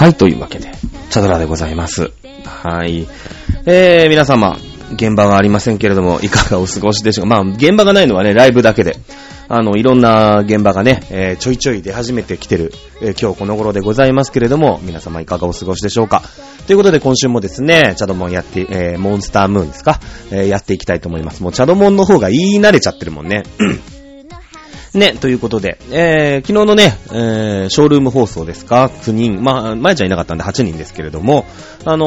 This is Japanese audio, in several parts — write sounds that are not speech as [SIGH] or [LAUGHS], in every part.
はい、というわけで、チャドラでございます。はい。えー、皆様、現場がありませんけれども、いかがお過ごしでしょうか？まあ、現場がないのはね、ライブだけで。あの、いろんな現場がね、えーちょいちょい出始めてきてる、えー今日この頃でございますけれども、皆様いかがお過ごしでしょうか？ということで今週もですね、チャドモンやって、えーモンスタームーンですか、えーやっていきたいと思います。もうチャドモンの方が言い慣れちゃってるもんね。ね、ということで、えー、昨日のね、えー、ショールーム放送ですか ?9 人、まあ、前ちゃいなかったんで8人ですけれども、あの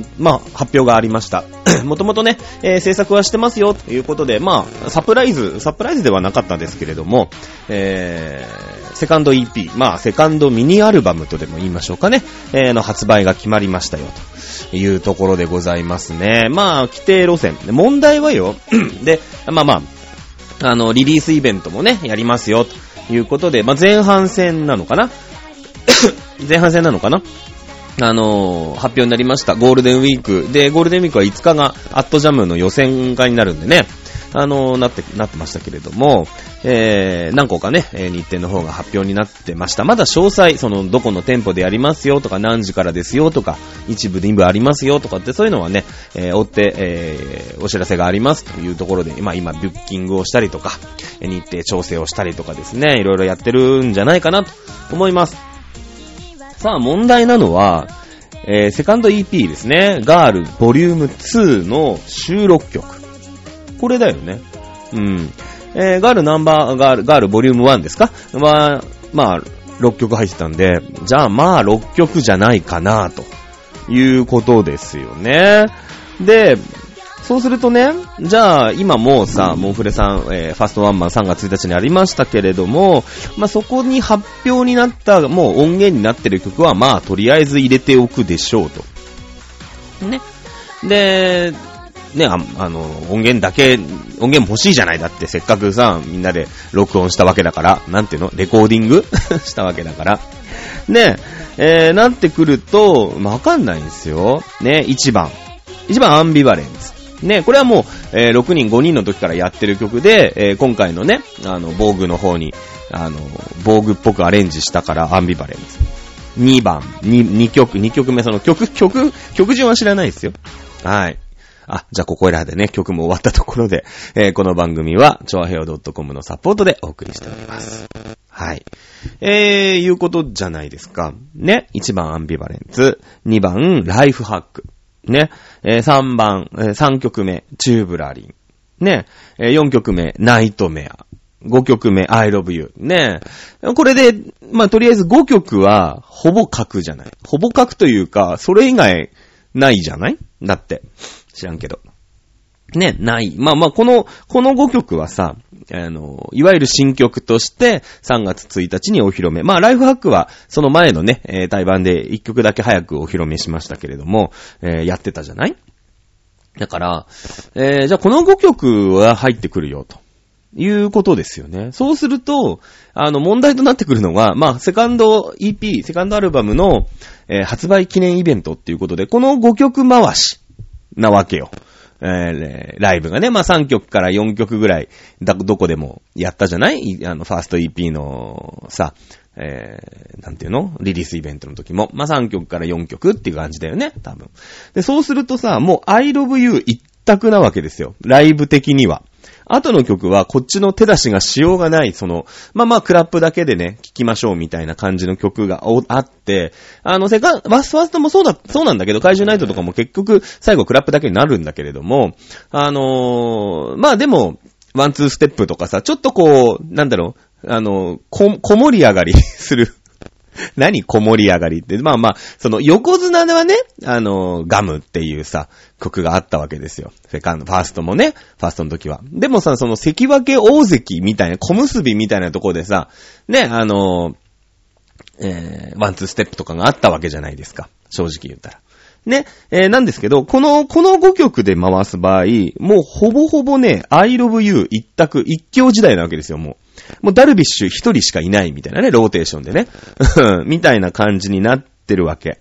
ー、まあ、発表がありました。[COUGHS] もともとね、えー、制作はしてますよ、ということで、まあ、サプライズ、サプライズではなかったんですけれども、えー、セカンド EP、まあ、セカンドミニアルバムとでも言いましょうかね、えー、の発売が決まりましたよ、というところでございますね。まあ、規定路線。問題はよ、[COUGHS] で、まあまあ、あの、リリースイベントもね、やりますよ、ということで、まあ、前半戦なのかな？[COUGHS] 前半戦なのかな？あのー発表になりました。ゴールデンウィーク。で、ゴールデンウィークは5日がアットジャムの予選会になるんでね、あのなって、なってましたけれども、えー、何個かね、えー日程の方が発表になってました。まだ詳細、その、どこの店舗でやりますよとか、何時からですよとか、一部、二部ありますよとかって、そういうのはね、えー追って、えーお知らせがありますというところで、まあ今、ブッキングをしたりとか、日程調整をしたりとかですね、いろいろやってるんじゃないかなと思います。さあ、問題なのは、えーセカンド EP ですね。ガールボリューム2の収録曲。これだよね。うん。えーガールナンバー、ガール、ガールボリューム1ですか？まあ、まあ、6曲入ってたんで、じゃあまあ6曲じゃないかな、ということですよね。で、そうするとね、じゃあ今もうさ、モンフレさん、えーファーストワンマン3月1日にありましたけれども、まあ、そこに発表になった、もう音源になってる曲は、まあ、とりあえず入れておくでしょうと。ね。で、ね、ああの、音源だけ、音源欲しいじゃないだって、せっかくさ、みんなで録音したわけだから、なんていうの？レコーディング？[LAUGHS] したわけだから。ね、えー、なってくると、わかんないんですよ。ね、1番。1番アンビバレンス。ね、これはもう、えー6人、5人の時からやってる曲で、えー今回のね、あの、防具の方に、あの、防具っぽくアレンジしたからアンビバレンス。2番、2、2曲、2曲目、その曲、曲、曲順は知らないですよ。はい。あ、じゃあここらでね、曲も終わったところで、えーこの番組は、ちょあへよ .com のサポートでお送りしております。はい。えー、いうことじゃないですか。ね。1番アンビバレンツ。2番ライフハック。ね。えー3番、えー3曲目、チューブラリン。ね。えー4曲目、ナイトメア。5曲目、I love you. ね。これで、まあ、とりあえず5曲は、ほぼ書くじゃない。ほぼ書くというか、それ以外、ないじゃない？だって。知らんけど。ね、ない。まあまあ、この、この5曲はさ、あの、いわゆる新曲として3月1日にお披露目。まあ、ライフハックはその前のね、えー、対バンで1曲だけ早くお披露目しましたけれども、えーやってたじゃない？だから、えーじゃあこの5曲は入ってくるよ、と。いうことですよね。そうすると、あの、問題となってくるのが、まあ、セカンド EP、セカンドアルバムの、えー発売記念イベントっていうことで、この5曲回しなわけよ。えーライブがね、まあ3曲から4曲ぐらい、だ、どこでもやったじゃない？あの、ファースト EP の、さ、えー、なんていうの？リリースイベントの時も。まあ3曲から4曲っていう感じだよね、多分。で、そうするとさ、もう I love you 一択なわけですよ。ライブ的には。後の曲はこっちの手出しがしようがない、その、まあまあクラップだけでね、聴きましょうみたいな感じの曲がおあって、あの、セカン、バスファーストもそうだ、そうなんだけど、怪獣ナイトとかも結局最後クラップだけになるんだけれども、あのーまあでも、ワンツーステップとかさ、ちょっとこう、なんだろう、あの、こ、こもり上がりする。[LAUGHS] 何こもり上がりって。まあまあ、その横綱ではね、あの、ガムっていうさ、曲があったわけですよ。セカンド、ファーストもね、ファーストの時は。でもさ、その関脇大関みたいな、小結びみたいなとこでさ、ね、あの、えー、ワンツーステップとかがあったわけじゃないですか。正直言ったら。ね、えー、なんですけど、この、この5曲で回す場合、もうほぼほぼね、I love you 一択、一強時代なわけですよ、もう。もうダルビッシュ一人しかいないみたいなね、ローテーションでね。[LAUGHS] みたいな感じになってるわけ。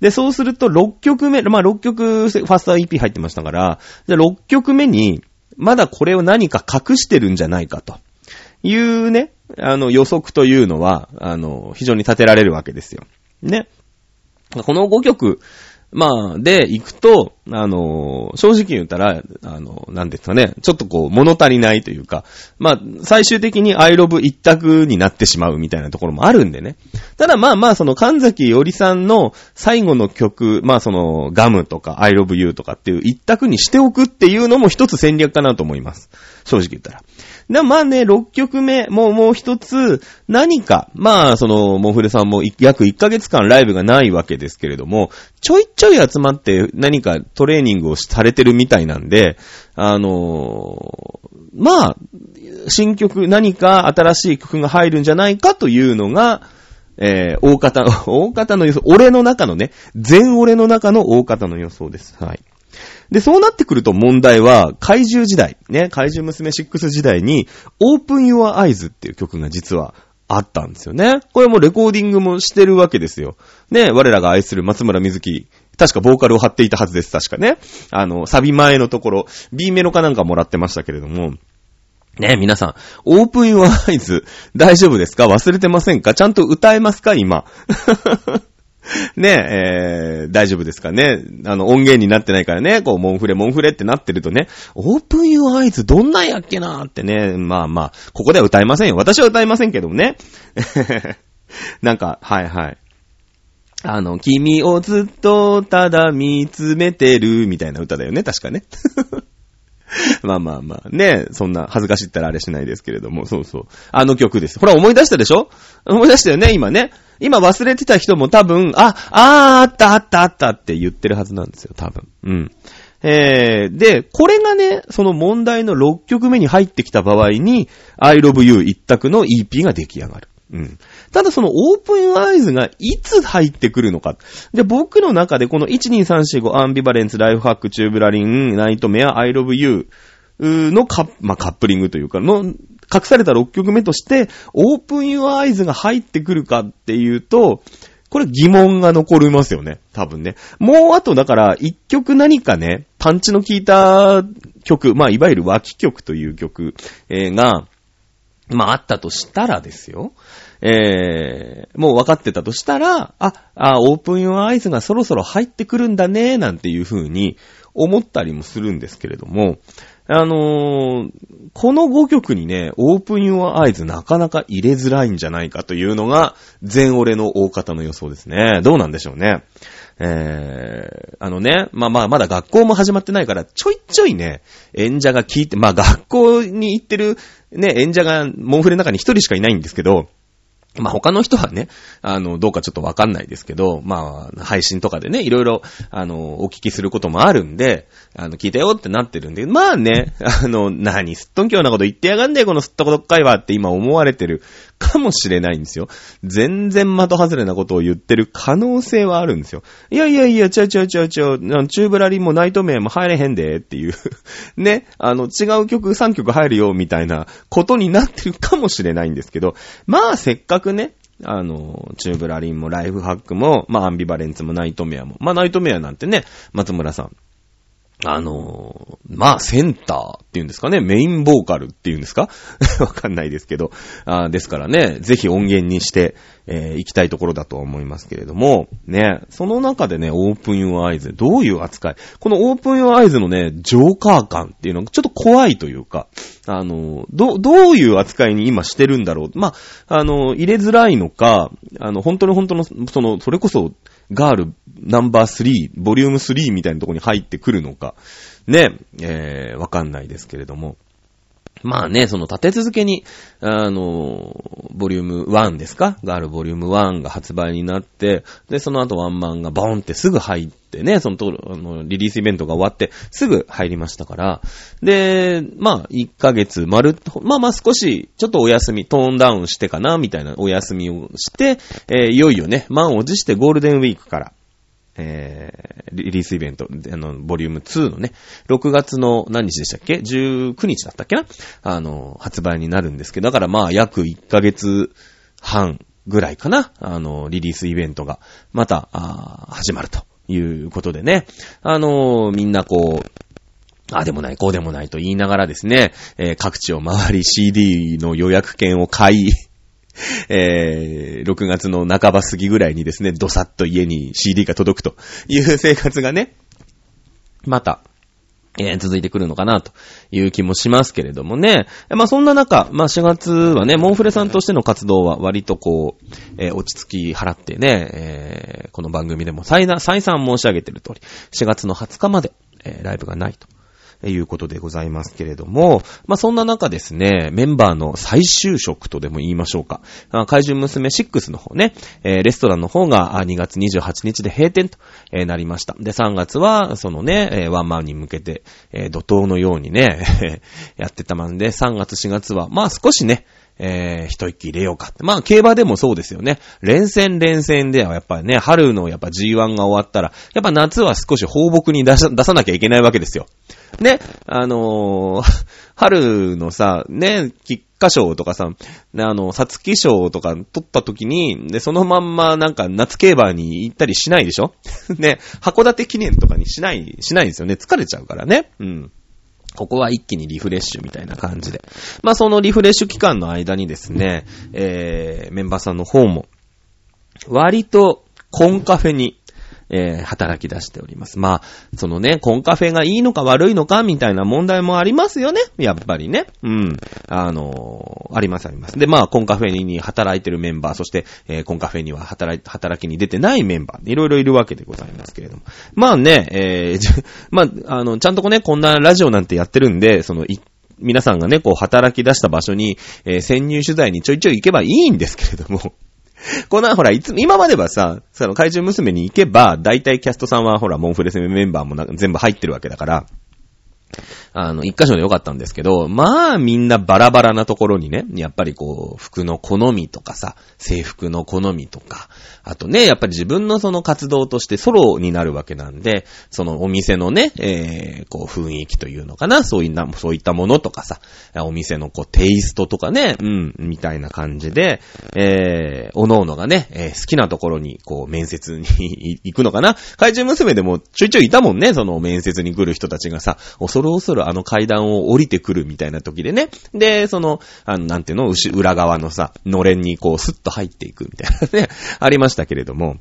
で、そうすると6曲目、まあ6曲、ファースト EP 入ってましたから、じゃあ6曲目に、まだこれを何か隠してるんじゃないかと。いうね、あの予測というのは、あの、非常に立てられるわけですよ。ね。この5曲、まあ、で、行くと、あの正直言ったら、あのなんですかね、ちょっとこう、物足りないというか、まあ、最終的にアイロブ一択になってしまうみたいなところもあるんでね。ただまあまあ、その神崎よりさんの最後の曲、まあその、ガムとか、アイロブユーとかっていう一択にしておくっていうのも一つ戦略かなと思います。正直言ったら。で、まあね、6曲目、もうもう一つ、何か、まあ、その、モフレさんも約1ヶ月間ライブがないわけですけれども、ちょいちょい集まって何かトレーニングをされてるみたいなんで、あのー、まあ、新曲、何か新しい曲が入るんじゃないかというのが、えー、大方、大方の予想、俺の中のね、全俺の中の大方の予想です。はい。で、そうなってくると問題は、怪獣時代、ね、怪獣娘6時代に、Open Your Eyes っていう曲が実はあったんですよね。これもレコーディングもしてるわけですよ。ね、我らが愛する松村瑞希、確かボーカルを張っていたはずです、確かね。あの、サビ前のところ、B メロかなんかもらってましたけれども、ね皆さん、オープン your eyes 大丈夫ですか？忘れてませんか？ちゃんと歌えますか？今。[LAUGHS] ねえ、ー、大丈夫ですかね。あの、音源になってないからね、こう、モンフレ、モンフレってなってるとね、オープンユーアイズどんなんやっけなーってね、まあまあ、ここでは歌えませんよ。私は歌えませんけどもね。[LAUGHS] なんか、はいはい。あの、君をずっとただ見つめてるみたいな歌だよね、確かね。[LAUGHS] まあまあまあ、ね、そんな恥ずかしいったらあれしないですけれども、そうそう。あの曲です。ほら思い出したでしょ？思い出したよね、今ね。今忘れてた人も多分、あ、あー、あったあったあったって言ってるはずなんですよ、多分。うん。えー、で、これがね、その問題の6曲目に入ってきた場合に、I love you 一択の EP が出来上がる。うん。ただそのオープンアイズがいつ入ってくるのか。で、僕の中でこの12345アンビバレンス、ライフハック、チューブラリン、ナイトメア、I love you のカッ,、まあ、カップリングというか、の隠された6曲目として、オープンユアアイズが入ってくるかっていうと、これ疑問が残りますよね。多分ね。もうあとだから、一曲何かね、パンチの効いた曲、まあ、いわゆる脇曲という曲、えー、が、まあ、あったとしたらですよ。えー、もう分かってたとしたら、あ、あ、オープンユアアイズがそろそろ入ってくるんだね、なんていう風に思ったりもするんですけれども、あのー、この5曲にね、オープンユアアイズなかなか入れづらいんじゃないかというのが、全俺の大方の予想ですね。どうなんでしょうね。えー、あのね、まあまあ、まだ学校も始まってないから、ちょいちょいね、演者が聞いて、まあ学校に行ってるね、演者がモンフレの中に一人しかいないんですけど、まあ、他の人はね、あの、どうかちょっとわかんないですけど、まあ、配信とかでね、いろいろ、あの、お聞きすることもあるんで、あの、聞いたよってなってるんで、まあね、あの、何、すっとんきょうなこと言ってやがんねえ、このすっとことっかいはって今思われてるかもしれないんですよ。全然的外れなことを言ってる可能性はあるんですよ。いやいやいや、ちゃうちゃうちゃうちゃう、チューブラリンもナイトメアも入れへんで、っていう [LAUGHS] ね、あの、違う曲3曲入るよ、みたいなことになってるかもしれないんですけど、まあ、せっかくね、あの、チューブラリンもライフハックも、まあアンビバレンツもナイトメアも。まあナイトメアなんてね、松村さん、あの、まあ、センターっていうんですかね、メインボーカルっていうんですか？[LAUGHS] わかんないですけど、あですからね、ぜひ音源にして、えー、行きたいところだと思いますけれども、ね、その中でね、オープンユーアイズ、どういう扱い？このオープンユーアイズのね、ジョーカー感っていうのがちょっと怖いというか、あの、ど、どういう扱いに今してるんだろう？まあ、あの、入れづらいのか、あの、本当の本当の、その、それこそ、ガールナンバー3、ボリューム3みたいなとこに入ってくるのか、ね、えー、わかんないですけれども。まあね、その立て続けに、あの、ボリューム1ですか？があるボリューム1が発売になって、で、その後ワンマンがボーンってすぐ入ってね、そのと、あの、リリースイベントが終わってすぐ入りましたから、で、まあ、1ヶ月丸、まあまあ少し、ちょっとお休み、トーンダウンしてかな、みたいなお休みをして、えー、いよいよね、満を持してゴールデンウィークから、えー、リリースイベント、あの、ボリューム2のね、6月の何日でしたっけ ?19 日だったっけな？あの、発売になるんですけど、だからまあ、約1ヶ月半ぐらいかな？あの、リリースイベントが、また、あ始まるということでね。あのみんなこう、あでもない、こうでもないと言いながらですね、えー、各地を回り CD の予約券を買い、[LAUGHS] えー、6月の半ば過ぎぐらいにですね、どさっと家に CD が届くという生活がね、また、えー、続いてくるのかなという気もしますけれどもね。まあそんな中、まあ4月はね、モンフレさんとしての活動は割とこう、えー、落ち着き払ってね、えー、この番組でも再再三申し上げてる通り、4月の20日まで、え、ライブがないと。いうことでございますけれども、まあ、そんな中ですね、メンバーの再就職とでも言いましょうか。怪獣娘6の方ね、えー、レストランの方が2月28日で閉店と、えー、なりました。で、3月は、そのね、えー、ワンマンに向けて、えー、怒涛のようにね、[LAUGHS] やってたまんで、3月4月は、まあ少しね、えー、一息入れようか。まあ、競馬でもそうですよね。連戦連戦ではやっぱりね、春のやっぱ G1 が終わったら、やっぱ夏は少し放牧に出さ出さなきゃいけないわけですよ。ね、あのー、[LAUGHS] 春のさ、ね、菊花賞とかさ、あの、皐月賞とか取った時に、で、そのまんまなんか夏競馬に行ったりしないでしょ？[LAUGHS] ね、函館記念とかにしない、しないんですよね。疲れちゃうからね。うん。ここは一気にリフレッシュみたいな感じで。まあそのリフレッシュ期間の間にですね、えー、メンバーさんの方も、割とコンカフェにえー、働き出しております。まあ、そのね、コンカフェがいいのか悪いのかみたいな問題もありますよね。やっぱりね。うん。あのー、ありますあります。で、まあ、コンカフェに働いてるメンバー、そして、えー、コンカフェには働い、働きに出てないメンバー、いろいろいるわけでございますけれども。まあね、えー、[LAUGHS] まあ、あの、ちゃんとこね、こんなラジオなんてやってるんで、その、皆さんがね、こう、働き出した場所に、えー、潜入取材にちょいちょい行けばいいんですけれども、[LAUGHS] この、ほら、いつ、今まではさ、その怪獣娘に行けば、大体キャストさんはほら、モンフレセメンバーもな全部入ってるわけだから、あの、一箇所でよかったんですけど、まあみんなバラバラなところにね、やっぱりこう、服の好みとかさ、制服の好みとか、あとね、やっぱり自分のその活動としてソロになるわけなんで、そのお店のね、えー、こう雰囲気というのかな、そういった、そういったものとかさ、お店のこうテイストとかね、うん、みたいな感じで、えー、おのおのがね、えー、好きなところにこう面接に [LAUGHS] 行くのかな。怪獣娘でもちょいちょいいたもんね、その面接に来る人たちがさ、恐る恐るあの階段を降りてくるみたいな時でね。で、その、あの、なんていうの、裏側のさ、のれんにこう、スッと入っていくみたいなね、ありましたけれども。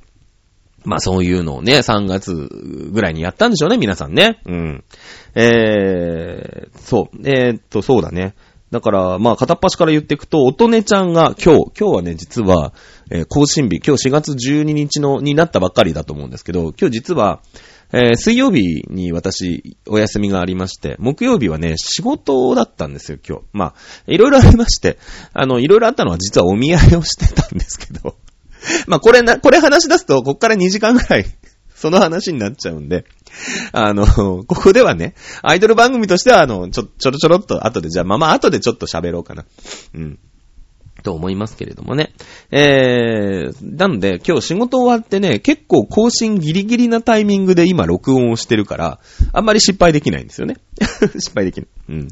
まあそういうのをね、3月ぐらいにやったんでしょうね、皆さんね。うん。えー、そう、えー、っと、そうだね。だから、まあ片っ端から言っていくと、音音ちゃんが今日、今日はね、実は、えー、更新日、今日4月12日の、になったばっかりだと思うんですけど、今日実は、えー、水曜日に私、お休みがありまして、木曜日はね、仕事だったんですよ、今日。まあ、いろいろありまして、あの、いろいろあったのは実はお見合いをしてたんですけど、[LAUGHS] まあ、これな、これ話し出すと、こっから2時間ぐらい [LAUGHS] その話になっちゃうんで、あの、[LAUGHS] ここではね、アイドル番組としては、あの、ちょ、ちょろちょろっと後で、じゃあ、まあまあ後でちょっと喋ろうかな。うん。と思いますけれどもね。えー、なので今日仕事終わってね、結構更新ギリギリなタイミングで今録音をしてるから、あんまり失敗できないんですよね。失敗できない。うん。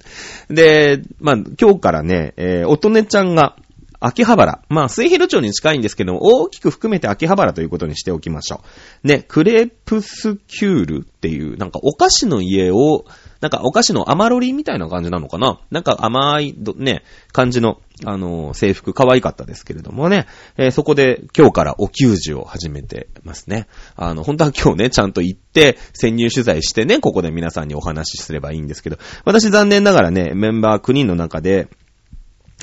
で、まあ今日からね、えー、おとねちゃんが、秋葉原。まあ、水広町に近いんですけども、大きく含めて秋葉原ということにしておきましょう。ね、クレープスキュールっていう、なんかお菓子の家を、なんかお菓子の甘ロリみたいな感じなのかななんか甘い、ね、感じの、あの、制服可愛かったですけれどもね、えー、そこで今日からお給仕を始めてますね。あの、本当は今日ね、ちゃんと行って、潜入取材してね、ここで皆さんにお話しすればいいんですけど、私残念ながらね、メンバー9人の中で、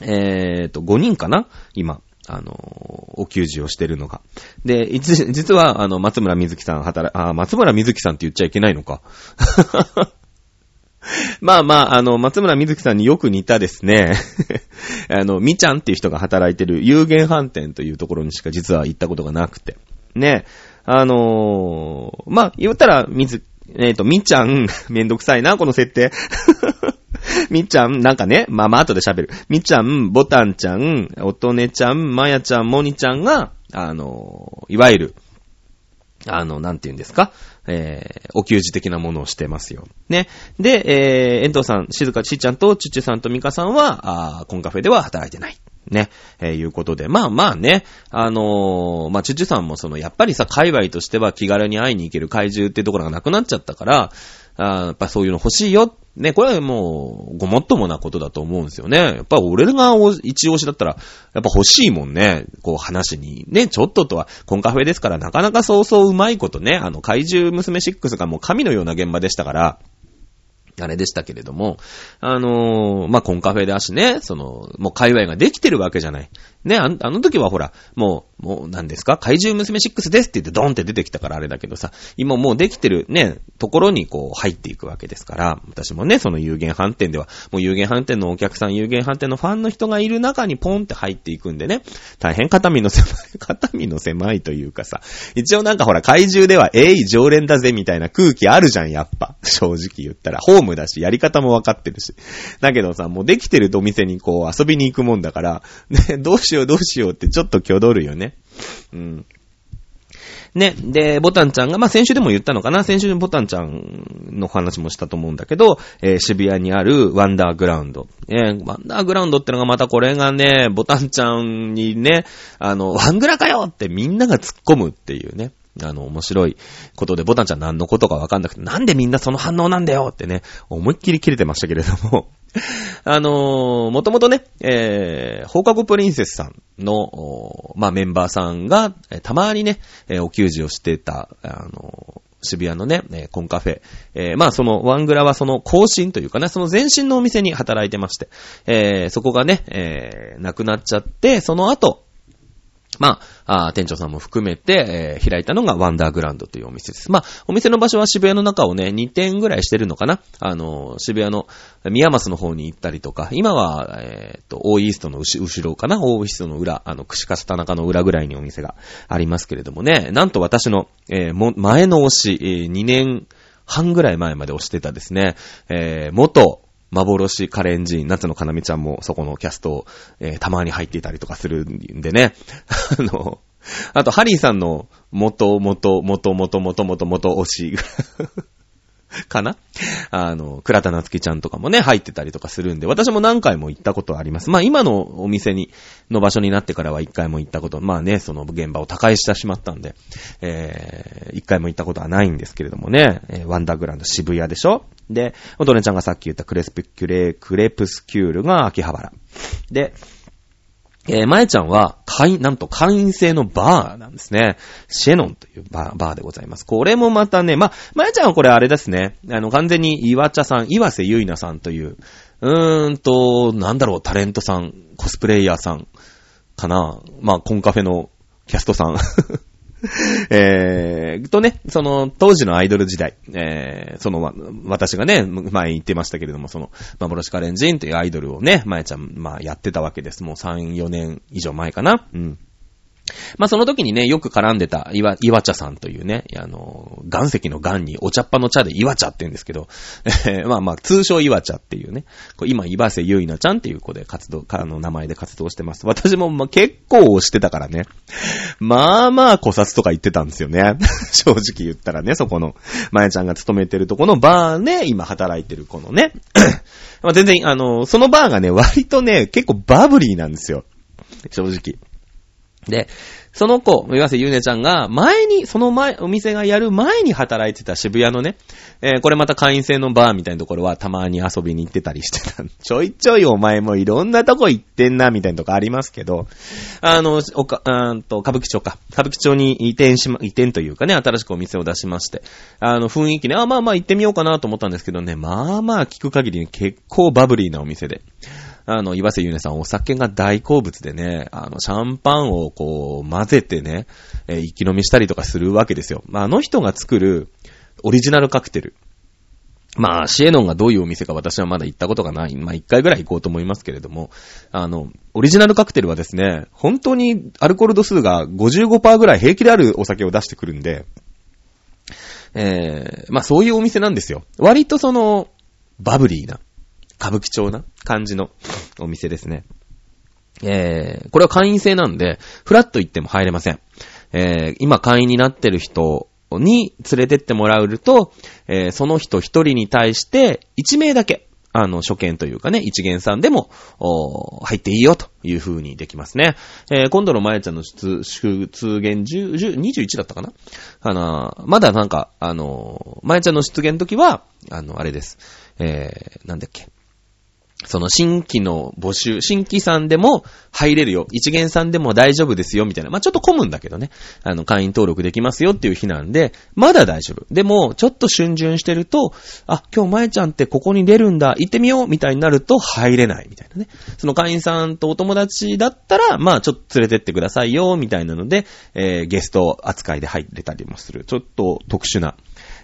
えーと、5人かな？今。あの、お給仕をしてるのが。で、いつ実は、あの、松村瑞希さん働、あ、松村瑞希さんって言っちゃいけないのか。[LAUGHS] まあまあ、あの、松村瑞希さんによく似たですね、[LAUGHS] あの、みちゃんっていう人が働いてる有限飯店というところにしか実は行ったことがなくて。ね、あのー、まあ、言ったら、みず、えっ、ー、と、みちゃん、めんどくさいな、この設定。みっちゃん、なんかね、まあまあ後で喋る。みっちゃん、ぼたんちゃん、おとねちゃん、まやちゃん、もにちゃんが、あの、いわゆる、あの、なんて言うんですか？えー、お給仕的なものをしてますよ。ね。で、えー、遠藤さん、静かちーちゃんと、ちゅちゅさんとみかさんは、あコンカフェでは働いてない。ね。えー、いうことで。まあまあね。あのー、まあ、チュチュさんもその、やっぱりさ、界隈としては気軽に会いに行ける怪獣ってところがなくなっちゃったから、あやっぱそういうの欲しいよ。ね、これはもう、ごもっともなことだと思うんですよね。やっぱ俺が一押しだったら、やっぱ欲しいもんね。こう話に。ね、ちょっととは、コンカフェですから、なかなかそうそううまいことね、あの、怪獣娘6がもう神のような現場でしたから、あれでしたけれども、あのー、まあ、コンカフェだしね、その、もう界隈ができてるわけじゃない。ね、あの時はほら、もう、もう何ですか？怪獣娘6ですって言ってドンって出てきたからあれだけどさ、今もうできてるね、ところにこう入っていくわけですから、私もね、その有限飯店では、もう有限飯店のお客さん、有限飯店のファンの人がいる中にポンって入っていくんでね、大変肩身の狭い、[LAUGHS] 肩身の狭いというかさ、一応なんかほら怪獣では、えい、常連だぜみたいな空気あるじゃん、やっぱ。正直言ったら。ホームだし、やり方もわかってるし。だけどさ、もうできてるお店にこう遊びに行くもんだから、ね、どうししようどうしようってちょっと挙動るよね。うん。ね。で、ボタンちゃんが、まあ、先週でも言ったのかな先週にボタンちゃんの話もしたと思うんだけど、えー、渋谷にあるワンダーグラウンド。えー、ワンダーグラウンドってのがまたこれがね、ボタンちゃんにね、あの、ワングラかよってみんなが突っ込むっていうね。あの、面白いことで、ボタンちゃん何のことかわかんなくて、なんでみんなその反応なんだよってね、思いっきり切れてましたけれども、[LAUGHS] あのー、もともとね、えー、放課後プリンセスさんの、まあ、メンバーさんが、たまにね、えー、お給仕をしてた、あのー、渋谷のね、コンカフェ。えー、まあ、その、ワングラはその更新というかね、その前身のお店に働いてまして、えー、そこがね、えー、亡くなっちゃって、その後、まあ、あ店長さんも含めて、えー、開いたのがワンダーグランドというお店です。まあ、お店の場所は渋谷の中をね、2店ぐらいしてるのかな。あの、渋谷の宮益の方に行ったりとか、今は、えっ、ー、と、オーイーストの後ろかな。オーイーストの裏、あの、串カツ田中の裏ぐらいにお店がありますけれどもね、なんと私の、え、も、前の推し、え、2年半ぐらい前まで推してたですね、え、元、幻カレンジー、夏のかなみちゃんもそこのキャスト、えー、たまに入っていたりとかするんでね。[LAUGHS] あの、あと、ハリーさんの元、元、元、元、元、元、元推しかな？あの、倉田夏樹ちゃんとかもね、入ってたりとかするんで、私も何回も行ったことあります。まあ今のお店に、の場所になってからは一回も行ったこと、まあね、その現場を他界してしまったんで、えー、一回も行ったことはないんですけれどもね、えー、ワンダーグランド渋谷でしょ？で、おとねちゃんがさっき言ったクレスピキュレ、クレプスキュールが秋葉原。で、えー、まえちゃんは、会員、なんと会員制のバーなんですね。シェノンというバーバーでございます。これもまたね、ま、まえちゃんはこれあれですね。あの、完全に岩茶さん、岩瀬ゆいなさんという、うーんと、なんだろう、タレントさん、コスプレイヤーさん、かな。まあ、コンカフェのキャストさん [LAUGHS] えー、とね、その、当時のアイドル時代、えー、その、私がね、前言ってましたけれども、その、幻カレンジンというアイドルをね、前ちゃん、まあ、やってたわけです。もう3、4年以上前かな。うん。まあ、その時にね、よく絡んでた、岩、岩茶さんというね、あの、岩石の岩にお茶っ葉の茶で岩茶って言うんですけど、えー、まあまあ、通称岩茶っていうね、今、岩瀬ゆいなちゃんっていう子で活動、あの、名前で活動してます。私も、まあ、結構押してたからね。まあまあ、古札とか言ってたんですよね。[LAUGHS] 正直言ったらね、そこの、まやちゃんが勤めてるとこのバーで、今働いてる子のね。[COUGHS] まあ全然、あの、そのバーがね、割とね、結構バブリーなんですよ。正直。で、その子、岩瀬ゆうねちゃんが、前に、その前、お店がやる前に働いてた渋谷のね、えー、これまた会員制のバーみたいなところはたまに遊びに行ってたりしてた。[LAUGHS] ちょいちょいお前もいろんなとこ行ってんな、みたいなとこありますけど、あの、おか、うんと、歌舞伎町か。歌舞伎町に移転しま、移転というかね、新しくお店を出しまして、あの、雰囲気ね、あ、まあまあ行ってみようかなと思ったんですけどね、まあまあ聞く限り結構バブリーなお店で。あの、岩瀬ゆねさんお酒が大好物でね、あの、シャンパンをこう、混ぜてね、えー、生き飲みしたりとかするわけですよ。まあ、あの人が作るオリジナルカクテル。まあ、シエノンがどういうお店か私はまだ行ったことがない。まあ、一回ぐらい行こうと思いますけれども、あの、オリジナルカクテルはですね、本当にアルコール度数が55%ぐらい平気であるお酒を出してくるんで、えー、まあそういうお店なんですよ。割とその、バブリーな。歌舞伎町な感じのお店ですね。えー、これは会員制なんで、フラッと行っても入れません。えー、今会員になってる人に連れてってもらうと、えー、その人一人に対して1名だけ、あの、初見というかね、一元さんでも、お入っていいよという風にできますね。えー、今度のまやちゃんの出、出現10、10、21だったかな？あのー、まだなんか、あの、まやちゃんの出現時は、あの、あれです。えー、なんだっけ？その新規の募集、新規さんでも入れるよ。一元さんでも大丈夫ですよ、みたいな。まあ、ちょっと混むんだけどね。あの、会員登録できますよっていう日なんで、まだ大丈夫。でも、ちょっと春巡してると、あ、今日前ちゃんってここに出るんだ、行ってみよう、みたいになると入れない、みたいなね。その会員さんとお友達だったら、まあ、ちょっと連れてってくださいよ、みたいなので、えー、ゲスト扱いで入れたりもする。ちょっと特殊な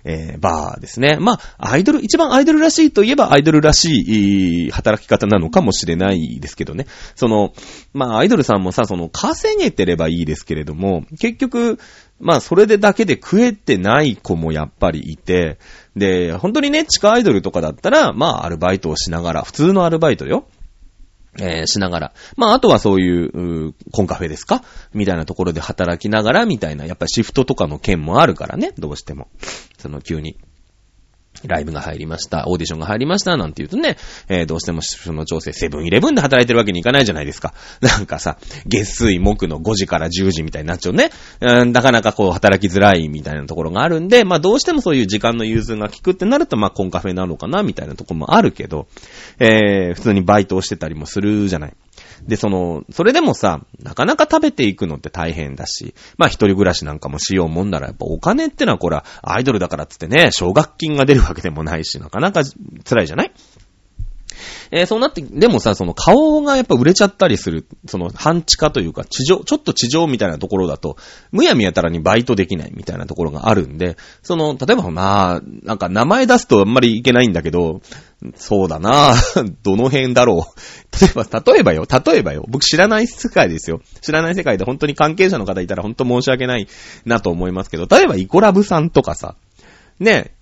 えー、バーですね。まあ、アイドル、一番アイドルらしいといえばアイドルらしい働き方なのかもしれないですけどね。その、まあ、アイドルさんもさ、その、稼げてればいいですけれども、結局、まあ、それでだけで食えてない子もやっぱりいて、で、本当にね、地下アイドルとかだったら、まあ、アルバイトをしながら、普通のアルバイトよ。えー、しながら。まあ、あとはそういう、うコンカフェですか？みたいなところで働きながら、みたいな、やっぱシフトとかの件もあるからね、どうしても。その、急に。ライブが入りました、オーディションが入りました、なんて言うとね、えー、どうしてもその調整、セブンイレブンで働いてるわけにいかないじゃないですか。なんかさ、月水木の5時から10時みたいになっちゃうね。うん、なかなかこう働きづらいみたいなところがあるんで、まあどうしてもそういう時間の融通が効くってなると、まあコンカフェなのかな、みたいなところもあるけど、えー、普通にバイトをしてたりもするじゃない。で、その、それでもさ、なかなか食べていくのって大変だし、まあ一人暮らしなんかもしようもんなら、やっぱお金ってのはこれはアイドルだからっつってね、奨学金が出るわけでもないし、なかなか辛いじゃない？えー、そうなって、でもさ、その顔がやっぱ売れちゃったりする、その半地下というか地上、ちょっと地上みたいなところだと、むやみやたらにバイトできないみたいなところがあるんで、その、例えばまあ、なんか名前出すとあんまりいけないんだけど、そうだな [LAUGHS] どの辺だろう。例えば、例えばよ、例えばよ、僕知らない世界ですよ。知らない世界で本当に関係者の方いたら本当申し訳ないなと思いますけど、例えばイコラブさんとかさ、ね、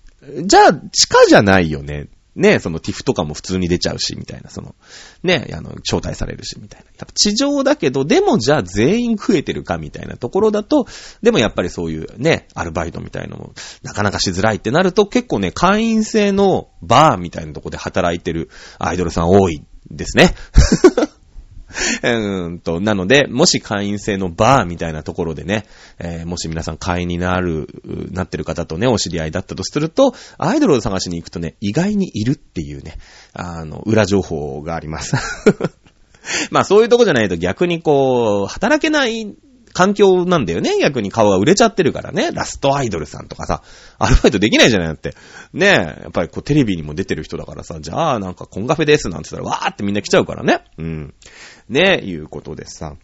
じゃあ、地下じゃないよね。ね、そのティフとかも普通に出ちゃうし、みたいな、その、ね、あの、招待されるし、みたいな。やっぱ地上だけど、でもじゃあ全員増えてるか、みたいなところだと、でもやっぱりそういうね、アルバイトみたいのも、なかなかしづらいってなると、結構ね、会員制のバーみたいなとこで働いてるアイドルさん多いですね。[LAUGHS] うんと、なので、もし会員制のバーみたいなところでね、えー、もし皆さん会員になる、なってる方とね、お知り合いだったとすると、アイドルを探しに行くとね、意外にいるっていうね、あの、裏情報があります。[LAUGHS] まあそういうとこじゃないと逆にこう、働けない環境なんだよね。逆に顔が売れちゃってるからね。ラストアイドルさんとかさ、アルバイトできないじゃないだって。ねえ、やっぱりこうテレビにも出てる人だからさ、じゃあなんかコンカフェですなんて言ったらわーってみんな来ちゃうからね。うん。ねえ、いうことでさ。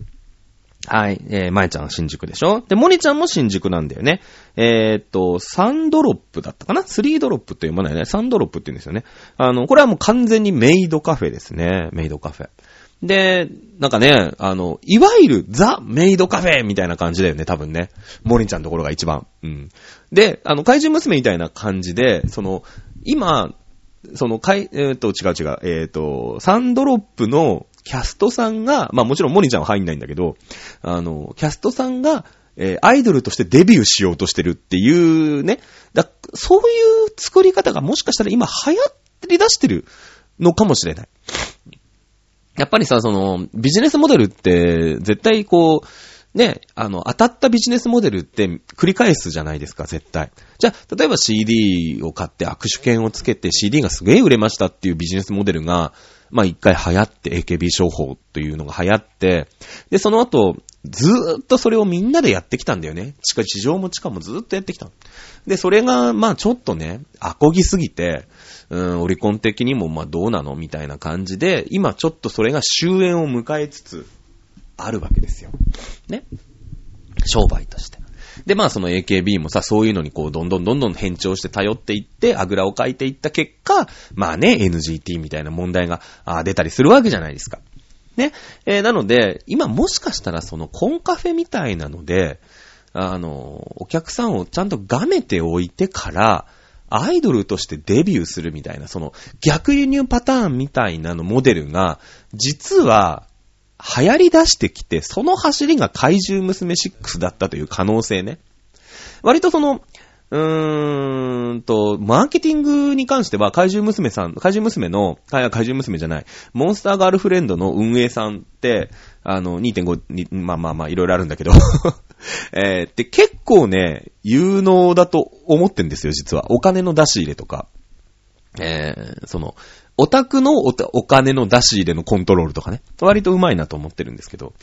はい。えー、まえちゃん新宿でしょ？で、モニちゃんも新宿なんだよね。えー、っと、3ドロップだったかな ?3 ドロップって読まないね？3ドロップって言うんですよね。あの、これはもう完全にメイドカフェですね。メイドカフェ。で、なんかね、あの、いわゆるザ・メイドカフェみたいな感じだよね、多分ね。モリンちゃんのところが一番。うん。で、あの、怪獣娘みたいな感じで、その、今、その、かい、えっ、と、違う違う、えっ、と、サンドロップのキャストさんが、まあもちろんモリンちゃんは入んないんだけど、あの、キャストさんが、えー、アイドルとしてデビューしようとしてるっていうね。だそういう作り方がもしかしたら今流行り出してるのかもしれない。やっぱりさ、その、ビジネスモデルって、絶対こう、ね、あの、当たったビジネスモデルって繰り返すじゃないですか、絶対。じゃあ、例えば CD を買って握手券をつけて CD がすげえ売れましたっていうビジネスモデルが、まあ一回流行って AKB 商法というのが流行って、で、その後、ずーっとそれをみんなでやってきたんだよね。地下、地上も地下もずーっとやってきた。で、それが、まあちょっとね、アコぎすぎて、うん、オリコン的にもまあどうなの？みたいな感じで、今ちょっとそれが終焉を迎えつつあるわけですよ。ね？商売として。で、まあその AKB もさ、そういうのにこう、どんどんどんどん変調して頼っていって、あぐらをかいていった結果、まあね、NGT みたいな問題が出たりするわけじゃないですか。ね。えー、なので、今もしかしたらそのコンカフェみたいなので、あの、お客さんをちゃんとがめておいてから、アイドルとしてデビューするみたいな、その逆輸入パターンみたいなのモデルが、実は流行り出してきて、その走りが怪獣娘6だったという可能性ね。割とその、うーんと、マーケティングに関しては、怪獣娘さん、怪獣娘の、怪獣娘じゃない、モンスターガールフレンドの運営さんって、あの、2.5に、まあまあまあ、いろいろあるんだけど [LAUGHS] えー、って結構ね、有能だと思ってんですよ、実は。お金の出し入れとか。えー、その、オタクのおお金の出し入れのコントロールとかね、割とうまいなと思ってるんですけど。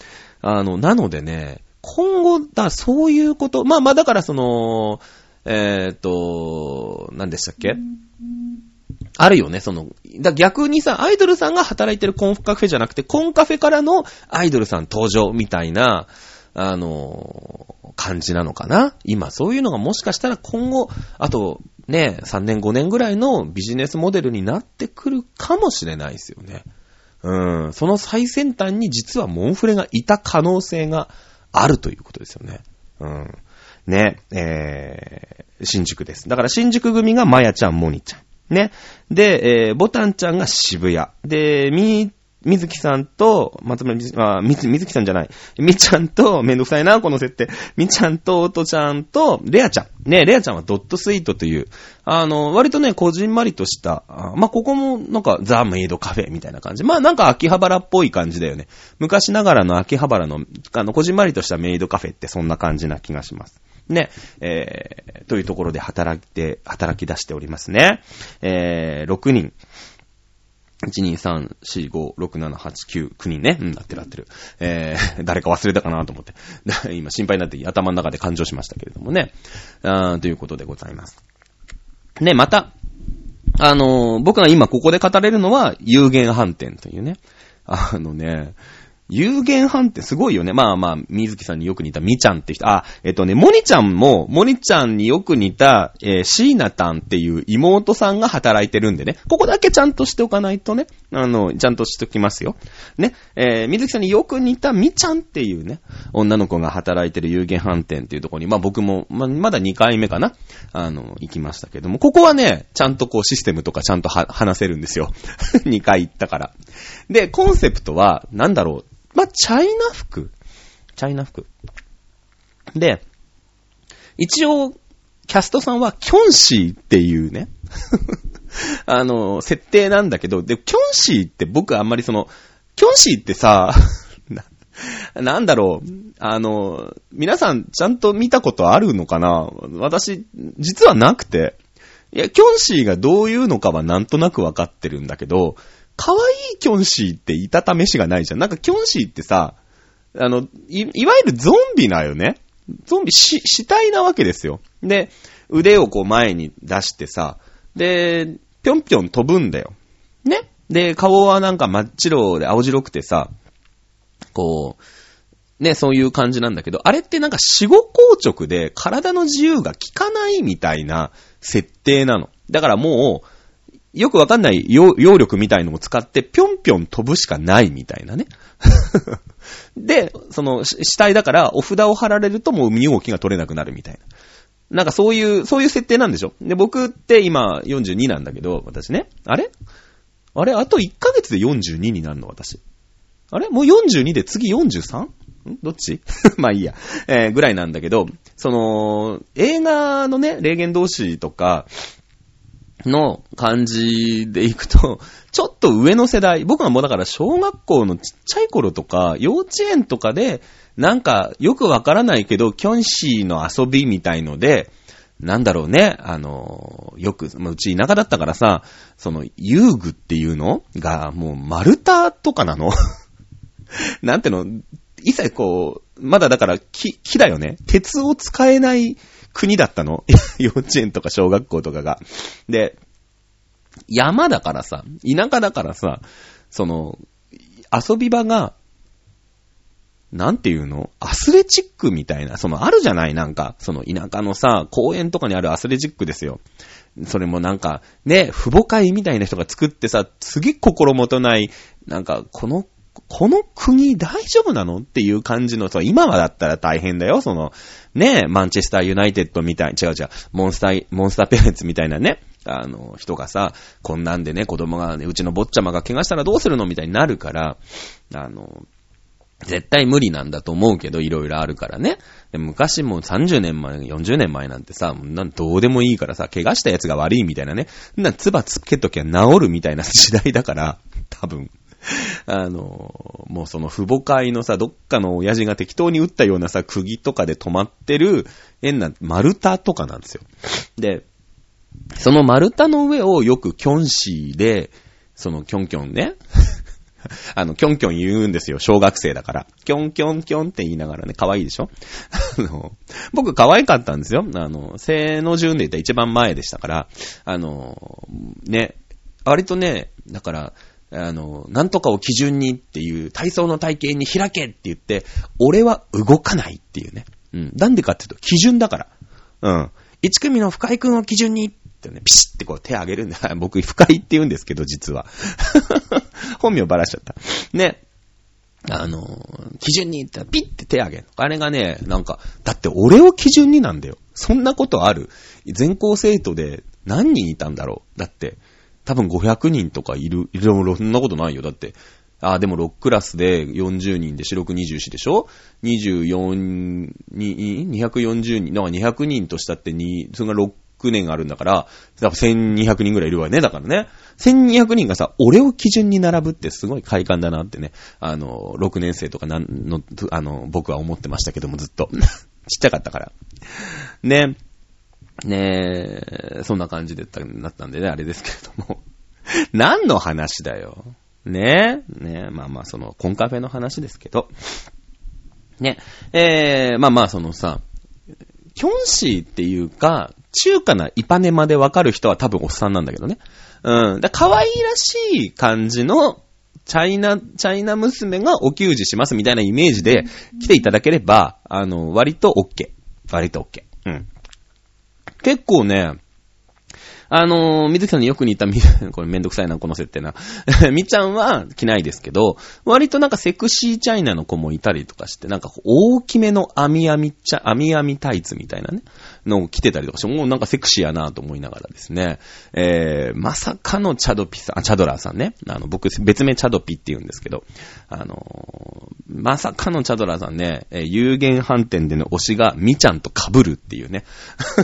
あの、なのでね、今後、だ、そういうこと、まあまあだからその、えー、と、何でしたっけ？あるよね、その、だ逆にさ、アイドルさんが働いてるコンカフェじゃなくて、コンカフェからのアイドルさん登場みたいな、あの、感じなのかな？今、そういうのがもしかしたら今後、あと、ね、3年5年ぐらいのビジネスモデルになってくるかもしれないですよね。うん。その最先端に実はモンフレがいた可能性があるということですよね。うん。ね、えー、新宿です。だから新宿組がまやちゃん、もにちゃん。ね。で、えー、ボタンちゃんが渋谷。で、みみずきさんと、松村、あ、みず、みずきさんじゃない。みちゃんと、めんどくさいな、この設定。みちゃんと、おとちゃんと、レアちゃん。ね、レアちゃんはドットスイートという、あの、割とね、こじんまりとした、あまあ、ここも、なんか、ザ・メイドカフェみたいな感じ。まあ、なんか、秋葉原っぽい感じだよね。昔ながらの秋葉原の、あの、こじんまりとしたメイドカフェってそんな感じな気がします。ね、えー、というところで働いて、働き出しておりますね。えー、6人。1,2,3,4,5,6,7,8,9,9人ね。うん、なってるなってる。えー、[LAUGHS] 誰か忘れたかなと思って。[LAUGHS] 今心配になって頭の中で感情しましたけれどもね。あーということでございます。ね、また、あのー、僕が今ここで語れるのは有限反転というね。あのね、有限犯ってすごいよね。まあまあ、水木さんによく似たみちゃんって人。あ、えっとね、モニちゃんも、モニちゃんによく似た、えー、シーナタンっていう妹さんが働いてるんでね。ここだけちゃんとしておかないとね。あの、ちゃんとしておきますよ。ね。えー、水木さんによく似たみちゃんっていうね、女の子が働いてる有限飯店っていうところに、まあ僕も、ま、まだ2回目かな。あの、行きましたけども、ここはね、ちゃんとこうシステムとかちゃんとは話せるんですよ。[LAUGHS] 2回行ったから。で、コンセプトは、なんだろう。まあ、チャイナ服。チャイナ服。で、一応、キャストさんはキョンシーっていうね、[LAUGHS] あの、設定なんだけど、で、キョンシーって僕あんまりその、キョンシーってさ、[LAUGHS] な、なんだろう、あの、皆さんちゃんと見たことあるのかな？私、実はなくて、いや、キョンシーがどういうのかはなんとなくわかってるんだけど、可愛いキョンシーっていたためしがないじゃん。なんかキョンシーってさ、あの、い、いわゆるゾンビなよね。ゾンビし、死体なわけですよ。で、腕をこう前に出してさ、で、ぴょんぴょん飛ぶんだよ。ねで、顔はなんか真っ白で青白くてさ、こう、ね、そういう感じなんだけど、あれってなんか死後硬直で体の自由が効かないみたいな設定なの。だからもう、よくわかんない揚力みたいのを使ってぴょんぴょん飛ぶしかないみたいなね。[LAUGHS] で、その死体だからお札を貼られるともう身動きが取れなくなるみたいな。なんかそういう、そういう設定なんでしょ？で、僕って今42なんだけど、私ね。あれ？あれ？あと1ヶ月で42になるの私。あれ？もう42で次 43? ん？どっち？[LAUGHS] まあいいや。えー、ぐらいなんだけど、その、映画のね、霊言同士とか、の感じでいくと、[LAUGHS] ちょっと上の世代、僕はもうだから小学校のちっちゃい頃とか、幼稚園とかで、なんかよくわからないけど、キョンシーの遊びみたいので、なんだろうね、あの、よく、うち田舎だったからさ、その遊具っていうの？が、もう丸太とかなの？[LAUGHS] なんての、一切こう、まだだから木、木だよね。鉄を使えない国だったの？[LAUGHS] 幼稚園とか小学校とかが。で、山だからさ、田舎だからさ、その、遊び場が、なんていうの？アスレチックみたいな、そのあるじゃない？なんか、その田舎のさ、公園とかにあるアスレチックですよ。それもなんか、ね、父母会みたいな人が作ってさ、次心もとない、なんか、このこの国大丈夫なの？っていう感じの、そう、今はだったら大変だよ、その、ね、マンチェスターユナイテッドみたい、違う違う、モンスター、モンスターペレンツみたいなね、あの、人がさ、こんなんでね、子供がね、うちの坊ちゃまが怪我したらどうするの？みたいになるから、あの、絶対無理なんだと思うけど、いろいろあるからね。昔も30年前、40年前なんてさ、なんどうでもいいからさ、怪我したやつが悪いみたいなね。な、唾つけときゃ治るみたいな時代だから、多分。[LAUGHS] あの、もうその父母会のさ、どっかの親父が適当に打ったようなさ、釘とかで止まってる変な丸太とかなんですよ。で、その丸太の上をよくキョンシーで、そのキョンキョンね、[LAUGHS] あの、キョンキョン言うんですよ、小学生だから。キョンキョンキョンって言いながらね、可愛いでしょ？[LAUGHS] あの、僕可愛かったんですよ。あの、性の順で言ったら一番前でしたから、あの、ね、割とね、だから、あの、なんとかを基準にっていう体操の体型に開けって言って、俺は動かないっていうね。うん。なんでかっていうと、基準だから。うん。一組の深井くんを基準にってね、ピシってこう手上げるんだ。[LAUGHS] 僕、深井って言うんですけど、実は。[LAUGHS] 本名ばらしちゃった。ね。あの、基準にってピッて手上げる。あれがね、なんか、だって俺を基準になんだよ。そんなことある全校生徒で何人いたんだろうだって、多分500人とかいる、いろいろそんなことないよ。だって、あ、でも6クラスで40人で四六24でしょ ?24 に、240人、だから200人としたって2、それが6年あるんだから、多分1200人ぐらいいるわよね。だからね。1200人がさ、俺を基準に並ぶってすごい快感だなってね。あの、6年生とかなんの、あの、僕は思ってましたけども、ずっと。[LAUGHS] ちっちゃかったから。ね。ねえ、そんな感じでなったんでね、あれですけれども。[LAUGHS] 何の話だよ。ねえ、ねえ、まあまあ、その、コンカフェの話ですけど。ね、えー、まあまあ、そのさ、キョンシーっていうか、中華なイパネマでわかる人は多分おっさんなんだけどね。うん。だ可愛いらしい感じの、チャイナ、チャイナ娘がお給仕しますみたいなイメージで来ていただければ、あの、割と OK。割と OK。うん。結構ね、あのー、水木さんによく似た、[LAUGHS] これめんどくさいな、この設定な。[LAUGHS] みちゃんは着ないですけど、割となんかセクシーチャイナの子もいたりとかして、なんか大きめの網網ちゃ、網網タイツみたいなね、のを着てたりとかして、もうなんかセクシーやなと思いながらですね、えー、まさかのチャドピさん、あ、チャドラーさんね。あの、僕、別名チャドピって言うんですけど、あのー、まさかのチャドラーさんね、えー、有限反転での推しがみちゃんと被るっていうね。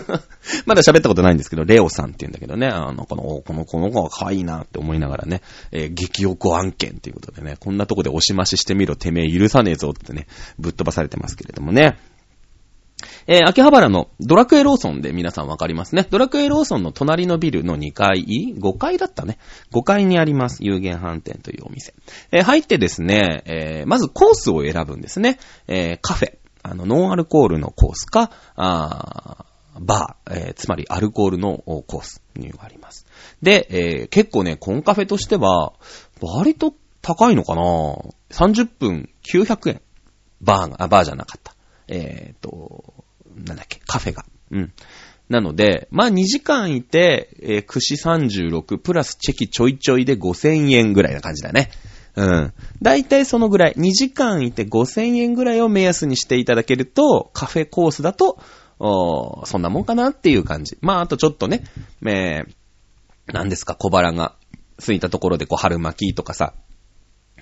[LAUGHS] まだ喋ったことないんですけど、レオさんって言うんだけどね、あの、この、この、この子が可愛いなって思いながらね、えー、激おこ案件っていうことでね、こんなとこで押し増ししてみろ、てめえ許さねえぞってね、ぶっ飛ばされてますけれどもね。えー、秋葉原のドラクエローソンで皆さんわかりますね。ドラクエローソンの隣のビルの2階、5階だったね。5階にあります。有限飯店というお店。えー、入ってですね、えー、まずコースを選ぶんですね。え、カフェ。あの、ノンアルコールのコースか、あバー、え、つまりアルコールのコースにあります。で、え、結構ね、コンカフェとしては、割と高いのかな ?30 分900円。バーが、あ、バーじゃなかった。えっ、ー、と、なんだっけ、カフェが。うん。なので、まあ2時間いて、えー、串36プラスチェキちょいちょいで5000円ぐらいな感じだね。うん。だいたいそのぐらい。2時間いて5000円ぐらいを目安にしていただけると、カフェコースだと、おそんなもんかなっていう感じ。まあ、あとちょっとね、えー、何ですか、小腹が空いたところでこう、春巻きとかさ、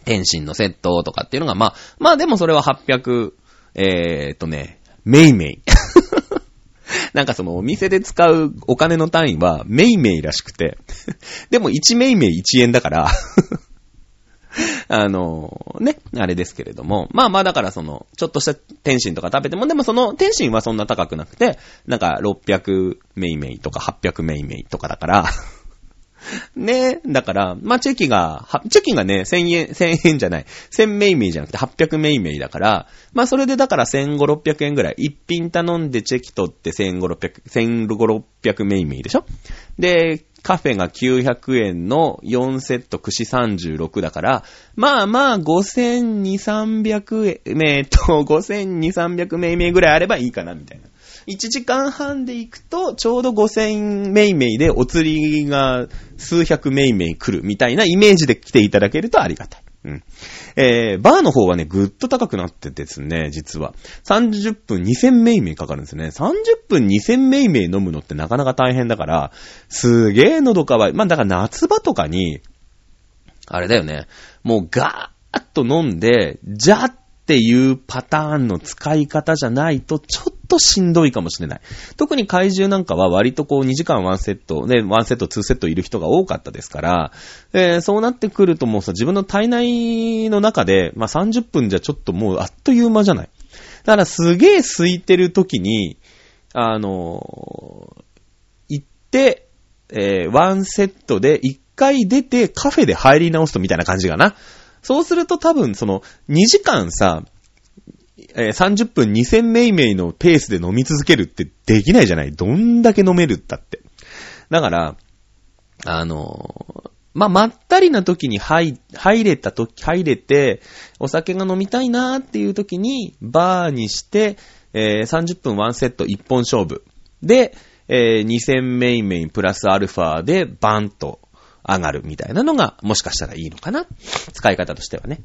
天津のセットとかっていうのが、まあ、まあでもそれは800、えーっとね、メイメイ。[LAUGHS] なんかそのお店で使うお金の単位はメイメイらしくて。[LAUGHS] でも1メイメイ1円だから [LAUGHS] あの、ね、あれですけれども。まあまあだからその、ちょっとした天津とか食べても、でもその天津はそんな高くなくて、なんか600メイメイとか800メイメイとかだから [LAUGHS] ねだから、まあ、チェキが、チェキがね、1000円、1000円じゃない。1000メイメイじゃなくて800メイメイだから、まあ、それでだから1500、600円ぐらい。一品頼んでチェキ取って1500、600、1500、600メイメイでしょ？で、カフェが900円の4セット串36だから、まあまあ5200、300円、えっと、5200、300メイメイぐらいあればいいかな、みたいな。1時間半で行くと、ちょうど5000メイメイでお釣りが数百メイメイ来るみたいなイメージで来ていただけるとありがたい。うん。えー、バーの方はね、ぐっと高くなってですね、実は。30分2000メイメイかかるんですね。30分2000メイメイ飲むのってなかなか大変だから、すげー喉乾い。まあだから夏場とかに、あれだよね。もうガーッと飲んで、じゃっていうパターンの使い方じゃないと、ちょっとしんどいかもしれない。特に怪獣なんかは割とこう2時間1セット、ね、1セット2セットいる人が多かったですから、えー、そうなってくるともうさ、自分の体内の中で、まあ、30分じゃちょっともうあっという間じゃない。だからすげえ空いてる時に、あのー、行って、えー、ワンセットで一回出てカフェで入り直すとみたいな感じかな。そうすると多分その2時間さ、えー、30分2000メイメイのペースで飲み続けるってできないじゃないどんだけ飲めるったって。だから、あのー、まあ、まったりな時に入、入れた時、入れて、お酒が飲みたいなーっていう時に、バーにして、えー、30分1セット1本勝負。で、えー、2000メイメイプラスアルファでバンと上がるみたいなのが、もしかしたらいいのかな使い方としてはね。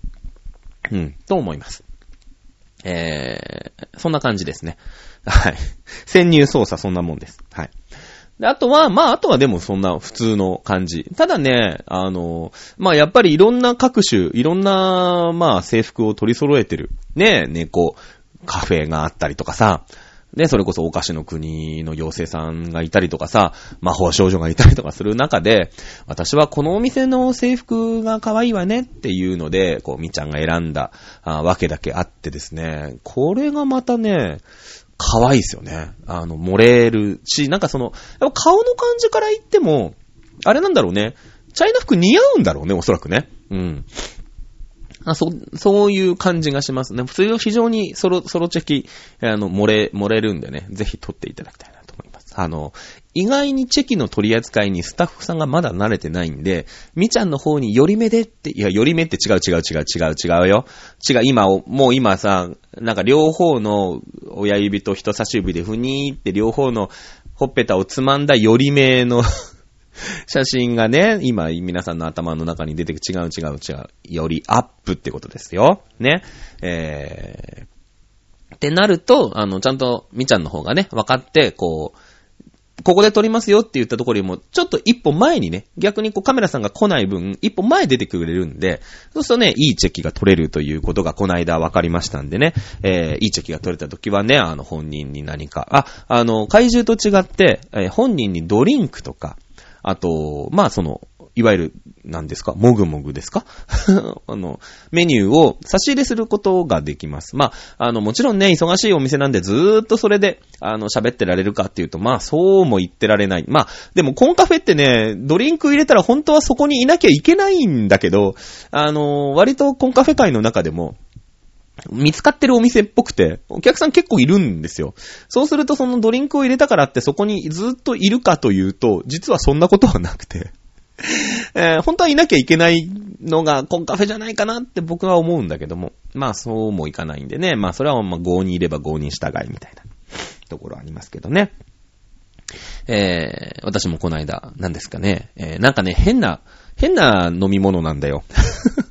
うん、と思います。えー、そんな感じですね。はい。[LAUGHS] 潜入捜査そんなもんです。はい。で、あとは、まあ、あとはでもそんな普通の感じ。ただね、あの、まあ、やっぱりいろんな各種、いろんな、まあ、制服を取り揃えてる。ね、猫、カフェがあったりとかさ、ね、それこそお菓子の国の妖精さんがいたりとかさ、魔法少女がいたりとかする中で、私はこのお店の制服が可愛いわねっていうので、こう、みちゃんが選んだわけだけあってですね、これがまたね、可愛いですよね。あの、漏れるし、なんかその、顔の感じから言っても、あれなんだろうね。チャイナ服似合うんだろうね、おそらくね。うん。あそ、そういう感じがしますね。それを非常にソロ、ソロチェキ、あの、漏れ、漏れるんでね、ぜひ撮っていただきたいなと思います。あの、意外にチェキの取り扱いにスタッフさんがまだ慣れてないんで、みちゃんの方に寄り目でって、いや、寄り目って違う違う違う違う違うよ。違う、今、もう今さ、なんか両方の親指と人差し指でふにーって両方のほっぺたをつまんだ寄り目の [LAUGHS] 写真がね、今皆さんの頭の中に出てく違う違う違う。よりアップってことですよ。ね。えー、ってなると、あの、ちゃんとみちゃんの方がね、分かって、こう、ここで撮りますよって言ったところよりも、ちょっと一歩前にね、逆にこうカメラさんが来ない分、一歩前出てくれるんで、そうするとね、いいチェキが撮れるということがこの間分かりましたんでね、えー、いいチェキが撮れた時はね、あの、本人に何か、あ、あの、怪獣と違って、えー、本人にドリンクとか、あと、まあその、いわゆる、何ですかもぐもぐですか？[LAUGHS] あの、メニューを差し入れすることができます。まあ、あの、もちろんね、忙しいお店なんでずーっとそれで、あの、喋ってられるかっていうと、まあ、そうも言ってられない。まあ、でも、コンカフェってね、ドリンク入れたら本当はそこにいなきゃいけないんだけど、あの、割とコンカフェ界の中でも、見つかってるお店っぽくて、お客さん結構いるんですよ。そうするとそのドリンクを入れたからってそこにずっといるかというと、実はそんなことはなくて。[LAUGHS] えー、本当はいなきゃいけないのがコンカフェじゃないかなって僕は思うんだけども。まあそうもいかないんでね。まあそれはまあ5にいれば5に従いみたいなところありますけどね。えー、私もこの間、何ですかね。えー、なんかね、変な、変な飲み物なんだよ。[LAUGHS]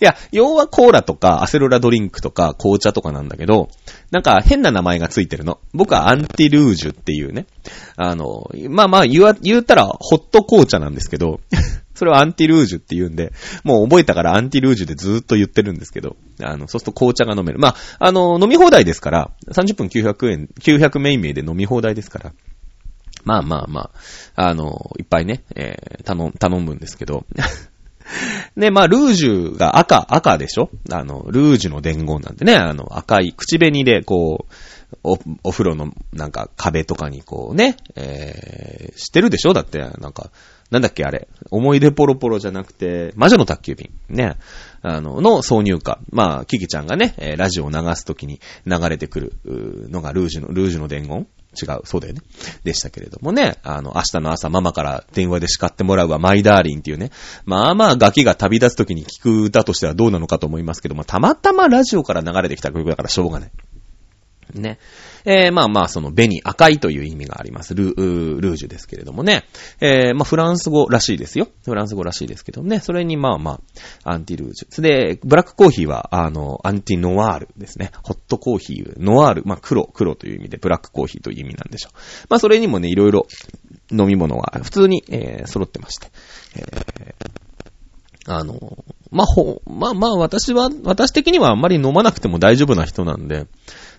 いや、要はコーラとかアセロラドリンクとか紅茶とかなんだけど、なんか変な名前がついてるの。僕はアンティルージュっていうね。あの、まあまあ言わ、言ったらホット紅茶なんですけど、[LAUGHS] それはアンティルージュって言うんで、もう覚えたからアンティルージュでずーっと言ってるんですけど、あの、そうすると紅茶が飲める。まあ、あの、飲み放題ですから、30分900円、900メイメイで飲み放題ですから、まあまあまあ、あの、いっぱいね、えー、頼、頼むんですけど、[LAUGHS] で、[LAUGHS] まあ、ルージュが赤、赤でしょ？あの、ルージュの伝言なんてね、あの、赤い口紅で、こう、お、お風呂の、なんか、壁とかにこうね、えー、知ってるでしょ？だって、なんか、なんだっけあれ。思い出ポロポロじゃなくて、魔女の宅急便。ね。あの、の挿入歌。まあ、キキちゃんがね、えラジオを流すときに流れてくるのがルージュの、ルージュの伝言違う、そうだよね。でしたけれどもね、あの、明日の朝ママから電話で叱ってもらうわ、マイダーリンっていうね。まあまあ、ガキが旅立つときに聞く歌としてはどうなのかと思いますけども、たまたまラジオから流れてきた曲だからしょうがない。ね。えー、まあまあ、その紅、赤いという意味があります。ルー、ルージュですけれどもね。えー、まあフランス語らしいですよ。フランス語らしいですけどね。それにまあまあ、アンティルージュ。で、ブラックコーヒーは、あの、アンティノワールですね。ホットコーヒー、ノワール、まあ黒、黒という意味で、ブラックコーヒーという意味なんでしょう。まあそれにもね、いろいろ飲み物が普通に、えー、揃ってまして。えー、あの、まあ、ほ、まあまあ、私は、私的にはあんまり飲まなくても大丈夫な人なんで、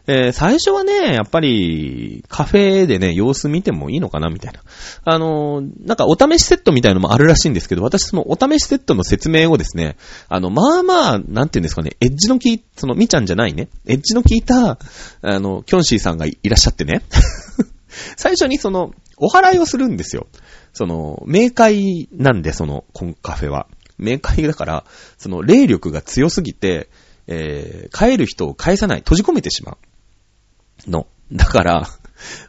えー、最初はね、やっぱり、カフェでね、様子見てもいいのかな、みたいな。あのー、なんかお試しセットみたいのもあるらしいんですけど、私そのお試しセットの説明をですね、あの、まあまあ、なんていうんですかね、エッジの効い、その、みちゃんじゃないね、エッジの効いた、あの、キョンシーさんがいらっしゃってね。[LAUGHS] 最初にその、お払いをするんですよ。その、明快なんで、その、コンカフェは。明快だから、その、霊力が強すぎて、えー、帰る人を返さない、閉じ込めてしまう。の。だから、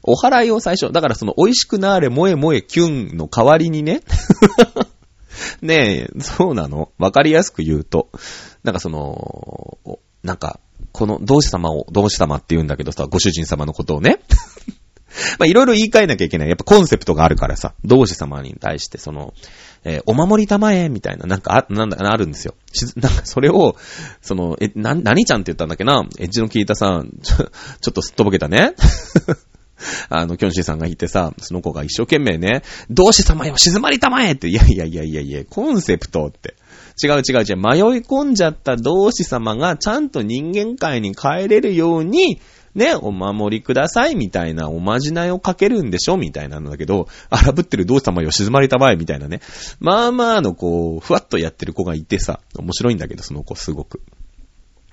お払いを最初、だからその美味しくなーれ、萌え萌えキュンの代わりにね、[LAUGHS] ねえ、そうなの？わかりやすく言うと、なんかその、なんか、この、同志様を、同志様って言うんだけどさ、ご主人様のことをね。[LAUGHS] まあ、いろいろ言い換えなきゃいけない。やっぱコンセプトがあるからさ、同志様に対してその、えー、お守り玉へ、みたいな、なんか、あ、なんだ、あるんですよ。[LAUGHS] なんか、それを、その、え、な、何ちゃんって言ったんだっけな？エッジの効いたさ、ちょ、ちょっとすっとぼけたね。[LAUGHS] あの、キョンシーさんがいてさ、その子が一生懸命ね、同志様よ、静まり玉へって、[LAUGHS] いやいやいやいやいや、コンセプトって。違う違う違う、迷い込んじゃった同志様がちゃんと人間界に帰れるように、ね、お守りくださいみたいなおまじないをかけるんでしょみたいなんだけど、荒ぶってるどうしたまよ静まりたまえみたいなね。まあまあのこう、ふわっとやってる子がいてさ、面白いんだけど、その子すごく。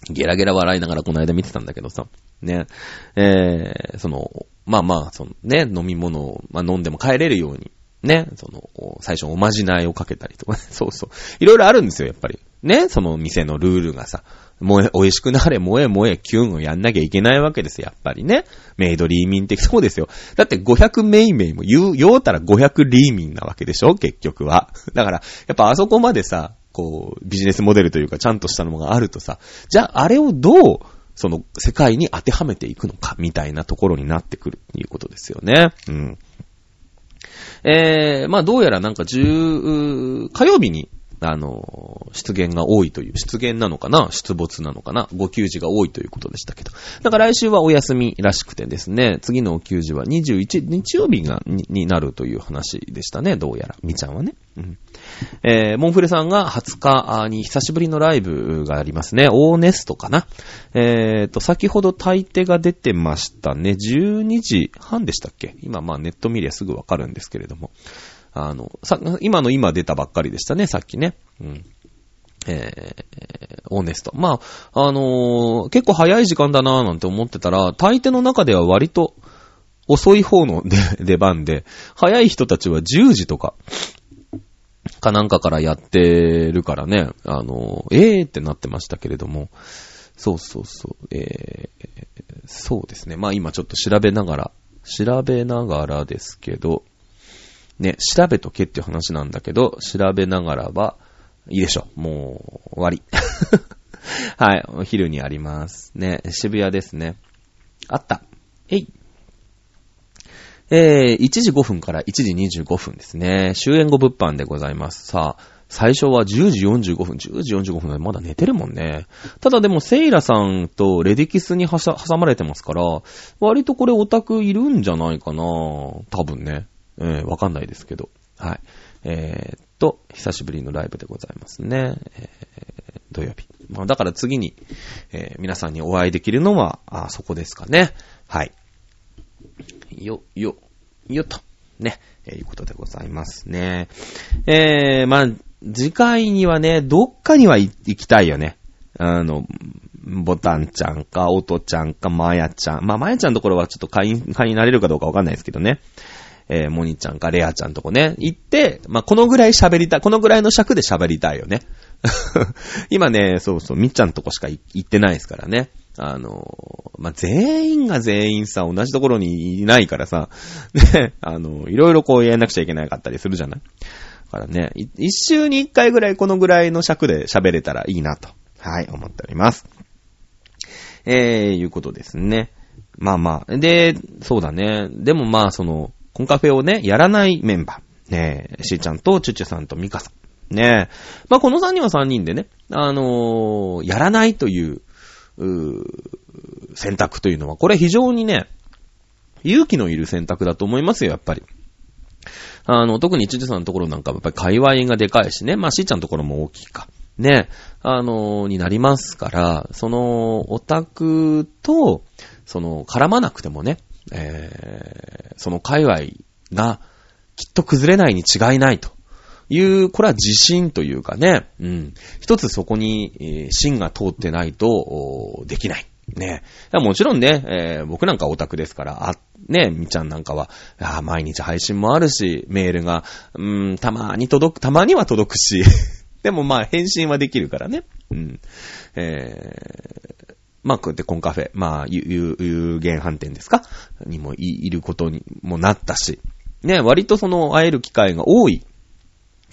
ゲラゲラ笑いながらこの間見てたんだけどさ、ね、えー、その、まあまあ、そのね、飲み物を、まあ、飲んでも帰れるように、ね、その、最初おまじないをかけたりとかね、[LAUGHS] そうそう。いろいろあるんですよ、やっぱり。ね、その店のルールがさ。もえ、美味しくなれ、萌え萌え、キュンをやんなきゃいけないわけですよ、やっぱりね。メイドリーミン的、そうですよ。だって500メイメイも言う、言おうたら500リーミンなわけでしょ結局は。だから、やっぱあそこまでさ、こう、ビジネスモデルというか、ちゃんとしたのがあるとさ、じゃあ、あれをどう、その、世界に当てはめていくのか、みたいなところになってくるって、いうことですよね。うん。えー、まあ、どうやらなんか10、火曜日に、あの、出現が多いという、出現なのかな？出没なのかな？ご給仕が多いということでしたけど。だから来週はお休みらしくてですね、次のお給仕は21、日曜日が、に、になるという話でしたね、どうやら。みちゃんはね。うん。えー、モンフレさんが20日に久しぶりのライブがありますね。オーネストかな？えーと、先ほど大抵が出てましたね。12時半でしたっけ？今まあネット見りゃすぐわかるんですけれども。あの、さ、今の今出たばっかりでしたね、さっきね。うん。えー、オーネスト。まあ、あのー、結構早い時間だなーなんて思ってたら、大抵の中では割と遅い方の [LAUGHS] 出番で、早い人たちは10時とか、かなんかからやってるからね、あのー、えーってなってましたけれども、そうそうそう、えー、そうですね。まあ今ちょっと調べながら、調べながらですけど、ね、調べとけって話なんだけど、調べながらは、いいでしょ。もう、終わり。[LAUGHS] はい、お昼にあります。ね、渋谷ですね。あった。えい。えー、1時5分から1時25分ですね。終演後物販でございます。さあ、最初は10時45分、10時45分でまだ寝てるもんね。ただでもセイラさんとレディキスに挟まれてますから、割とこれオタクいるんじゃないかな多分ね。えー、わかんないですけど。はい。えー、っと、久しぶりのライブでございますね。えー、土曜日。まあ、だから次に、えー、皆さんにお会いできるのは、あ、そこですかね。はい。よ、よ、よと。ね。えー、いうことでございますね。えー、まあ、次回にはね、どっかには行きたいよね。あの、ボタンちゃんか、オトちゃんか、マヤちゃん。まあ、マヤちゃんのところはちょっと会員、会員になれるかどうかわかんないですけどね。えー、モニちゃんかレアちゃんとこね、行って、まあ、このぐらい喋りたい、このぐらいの尺で喋りたいよね。[LAUGHS] 今ね、そうそう、みっちゃんとこしか行ってないですからね。あの、まあ、全員が全員さ、同じところにいないからさ、[LAUGHS] ね、あの、いろいろこうやらなくちゃいけなかったりするじゃない？だからね、一週に一回ぐらいこのぐらいの尺で喋れたらいいなと、はい、思っております。えー、いうことですね。まあまあ。で、そうだね。でもまあ、その、コンカフェをね、やらないメンバー。ねえ、しーちゃんとチュチュさんとミカさん。ねえ。まあ、この3人は3人でね、あのー、やらないという、う選択というのは、これ非常にね、勇気のいる選択だと思いますよ、やっぱり。あの、特にチュチュさんのところなんかはやっぱり界隈がでかいしね。まあ、しーちゃんのところも大きいか。ねえ、あの、になりますから、その、オタクと、その、絡まなくてもね、えー、その界隈がきっと崩れないに違いないという、これは自信というかね、うん。一つそこに、芯が通ってないと、できない。ね。もちろんね、えー僕なんかオタクですから、あ、ね、みちゃんなんかは、あ毎日配信もあるし、メールが、うん、たまに届く、たまには届くし、[LAUGHS] でもまあ返信はできるからね。うん。えまあ、こうやってコンカフェ、まあ、有有有限飯店ですか？にもいいることにもなったし、ね、割とその会える機会が多い。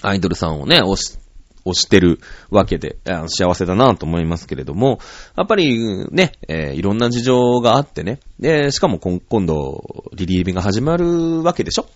アイドルさんをね、推し、推してるわけで、幸せだなと思いますけれども、やっぱりね、えーいろんな事情があってね、で、しかも今今度、リリーベが始まるわけでしょ。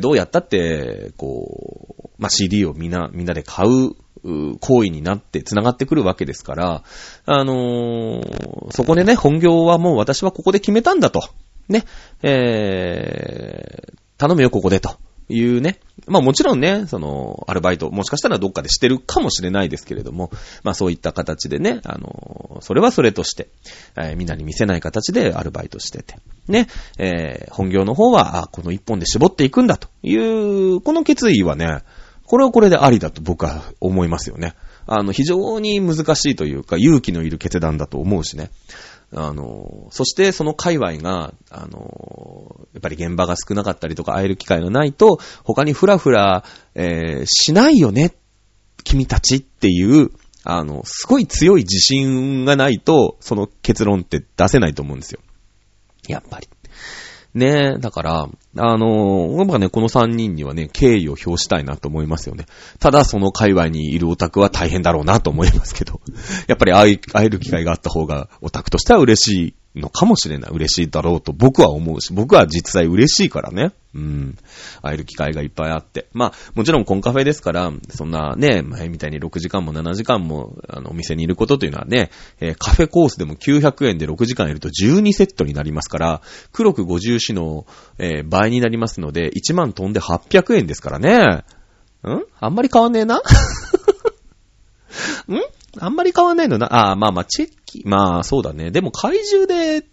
どうやったって、こう、まあ、CD をみんな、みんなで買う、う行為になって繋がってくるわけですから、あのーそこでね、本業はもう私はここで決めたんだと。ね、えー、頼むよ、ここで、と。いうね。まあもちろんね、その、アルバイト、もしかしたらどっかでしてるかもしれないですけれども、まあそういった形でね、あの、それはそれとして、えーみんなに見せない形でアルバイトしてて、ね、えー本業の方は、あこの一本で絞っていくんだという、この決意はね、これはこれでありだと僕は思いますよね。あの、非常に難しいというか、勇気のいる決断だと思うしね。あの、そしてその界隈が、あの、やっぱり現場が少なかったりとか会える機会がないと、他にフラフラ、えーしないよね、君たちっていう、あの、すごい強い自信がないと、その結論って出せないと思うんですよ。やっぱり。ねえ、だから、あのー、僕はね、この三人にはね、敬意を表したいなと思いますよね。ただ、その界隈にいるオタクは大変だろうなと思いますけど、[LAUGHS] やっぱり会える機会があった方が、オタクとしては嬉しいのかもしれない。嬉しいだろうと僕は思うし、僕は実際嬉しいからね。うん。会える機会がいっぱいあって。まあ、もちろんコンカフェですから、そんなね、前みたいに6時間も7時間も、あの、お店にいることというのはね、えーカフェコースでも900円で6時間いると12セットになりますから、黒く50市の、えー倍になりますので、1万飛んで800円ですからね。ん？あんまり変わんねえな？[LAUGHS] ん？あんまり変わんないのな？ああ、まあまあ、チェッキ、まあそうだね。でも怪獣で、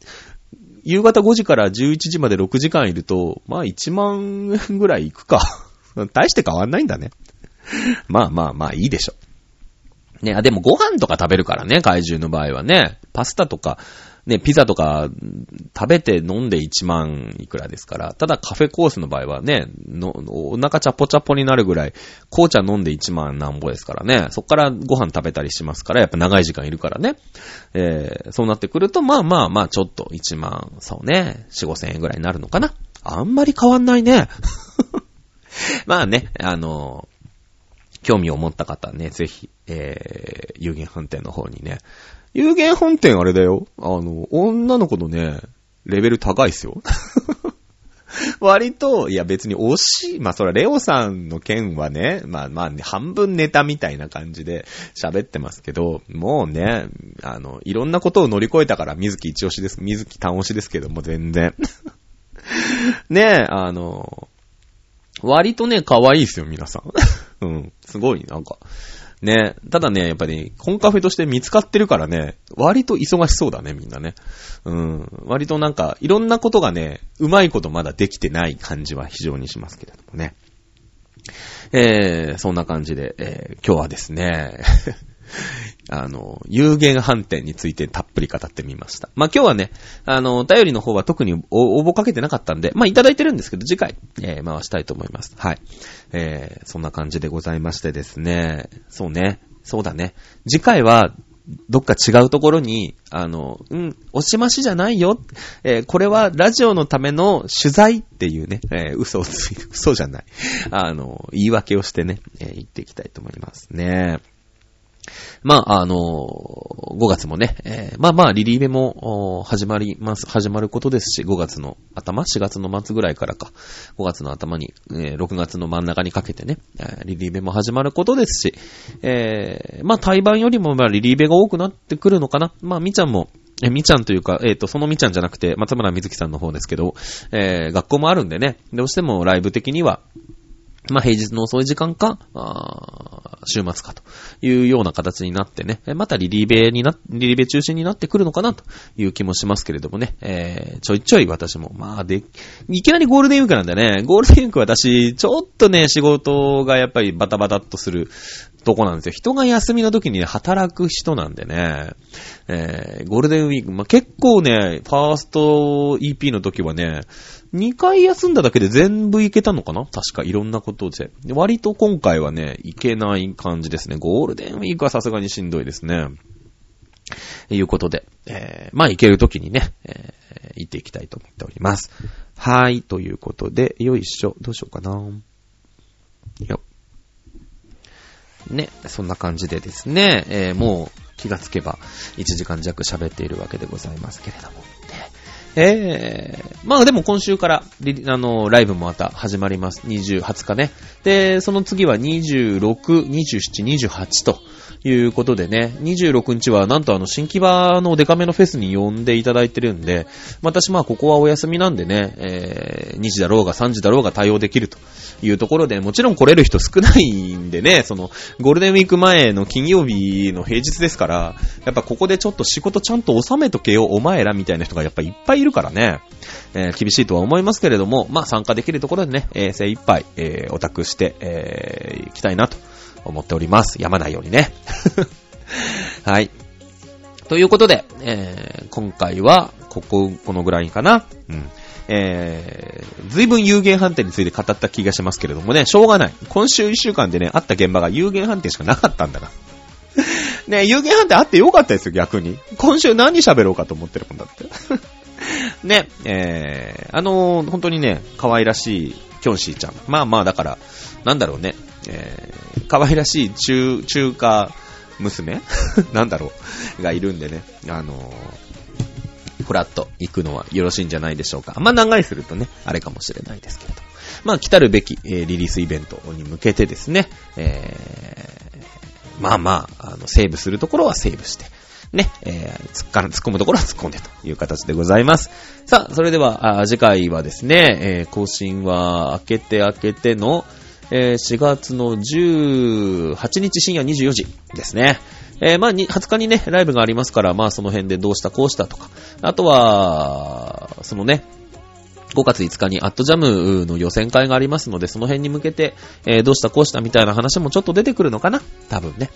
夕方5時から11時まで6時間いると、まあ1万円ぐらいいくか。[LAUGHS] 大して変わんないんだね。[LAUGHS] まあまあまあいいでしょ。ね、あ、でもご飯とか食べるからね、怪獣の場合はね。パスタとか、ね、ピザとか食べて飲んで1万いくらですから。ただカフェコースの場合はね、のお腹チャポチャポになるぐらい、紅茶飲んで1万なんぼですからね。そっからご飯食べたりしますから、やっぱ長い時間いるからね。えー、そうなってくると、まあまあまあ、ちょっと1万、そうね、4、5千円ぐらいになるのかな。あんまり変わんないね。[LAUGHS] まあね、あの興味を持った方はね、ぜひ、えー、有限飯店の方にね。有限飯店あれだよ。あの、女の子のね、レベル高いっすよ。[LAUGHS] 割と、いや別に惜しい。まあそれレオさんの件はね、まあまあね、半分ネタみたいな感じで喋ってますけど、もうね、あの、いろんなことを乗り越えたから水木一押しです。水木単押しですけども、全然。[LAUGHS] ねえ、あの、割とね、可愛いっすよ、皆さん。[LAUGHS] うん。すごい、なんか。ね。ただね、やっぱり、コンカフェとして見つかってるからね、割と忙しそうだね、みんなね。うん。割となんか、いろんなことがね、うまいことまだできてない感じは非常にしますけれどもね。えー、そんな感じで、えー、今日はですね、[LAUGHS] あの、有限飯店についてたっぷり語ってみました。まあ、今日はね、あの、お便りの方は特に応応募かけてなかったんで、まあ、いただいてるんですけど、次回、えー回したいと思います。はい。えー、そんな感じでございましてですね、そうね、そうだね。次回は、どっか違うところに、あの、うん、おしましじゃないよ。えーこれはラジオのための取材っていうね、えー嘘をついて、嘘じゃない。あの、言い訳をしてね、えー言っていきたいと思いますね。まあ、あの5月もね、えーまあまあ、リリーベも、始まります、始まることですし、5月の頭 ?4 月の末ぐらいからか、5月の頭に、えー6月の真ん中にかけてね、リリーベも始まることですし、えーまあ、対バンよりも、まあ、リリーベが多くなってくるのかな。まあ、みちゃんも、え、みちゃんというか、えっ、と、そのみちゃんじゃなくて、松村みずきさんの方ですけど、えー学校もあるんでね、どうしてもライブ的には、まあ、平日の遅い時間か、あ週末かというような形になってね、またリリーベにな、リリーベ中心になってくるのかなという気もしますけれどもね、えー、ちょいちょい私も、まあで、いきなりゴールデンウィークなんでね、ゴールデンウィーク私、ちょっとね、仕事がやっぱりバタバタっとするとこなんですよ。人が休みの時に、ね、働く人なんでね、えー、ゴールデンウィーク、まあ、結構ね、ファースト EP の時はね、2回休んだだけで全部いけたのかな？確かいろんなことで。割と今回はね、いけない感じですね。ゴールデンウィークはさすがにしんどいですね。いうことで、えー、まあ、行けるときにね、えー、行っていきたいと思っております。はい、ということで、よいしょ、どうしようかな。よ。ね、そんな感じでですね、えー、もう気がつけば1時間弱喋っているわけでございますけれども。ええー、まあでも今週から、あの、ライブもまた始まります。20、20日ね。で、その次は26、27、28ということでね、26日はなんとあの、新木場のデカめのフェスに呼んでいただいてるんで、私まあここはお休みなんでね、えー、2時だろうが3時だろうが対応できるというところで、もちろん来れる人少ないんでね、その、ゴールデンウィーク前の金曜日の平日ですから、やっぱここでちょっと仕事ちゃんと収めとけよ、お前らみたいな人がやっぱいっぱいいるからね、えー、厳しいとは思いますけれども、まあ参加できるところでね、えー、精一杯、えー、オタクして、えー、行きたいなと思っております。やまないようにね。[LAUGHS] はい。ということで、えー、今回は、ここ、このぐらいかな。うん。えー、随分有限判定について語った気がしますけれどもね、しょうがない。今週一週間でね、あった現場が有限判定しかなかったんだから。[LAUGHS] ね、有限判定あってよかったですよ、逆に。今週何喋ろうかと思ってるもんだって。[LAUGHS] [LAUGHS] ね、えー、あのー、本当にね、可愛らしいキョンシーちゃん。まあまあ、だから、なんだろうね、えー、可愛らしい中、中華娘？[LAUGHS] なんだろうがいるんでね、あのー、フラッと行くのはよろしいんじゃないでしょうか。まあ長いするとね、あれかもしれないですけど。まあ来たるべき、えー、リリースイベントに向けてですね、えー、まあまあ、あの、セーブするところはセーブして、ね、えー、突っか突っ込むところは突っ込んでという形でございます。さあ、それでは、あ次回はですね、えー、更新は明けて明けての、えー、4月の18日深夜24時ですね。えー、まあ、20日にね、ライブがありますから、まあ、その辺でどうしたこうしたとか、あとは、そのね、5月5日にアットジャムの予選会がありますので、その辺に向けて、えー、どうしたこうしたみたいな話もちょっと出てくるのかな？多分ね。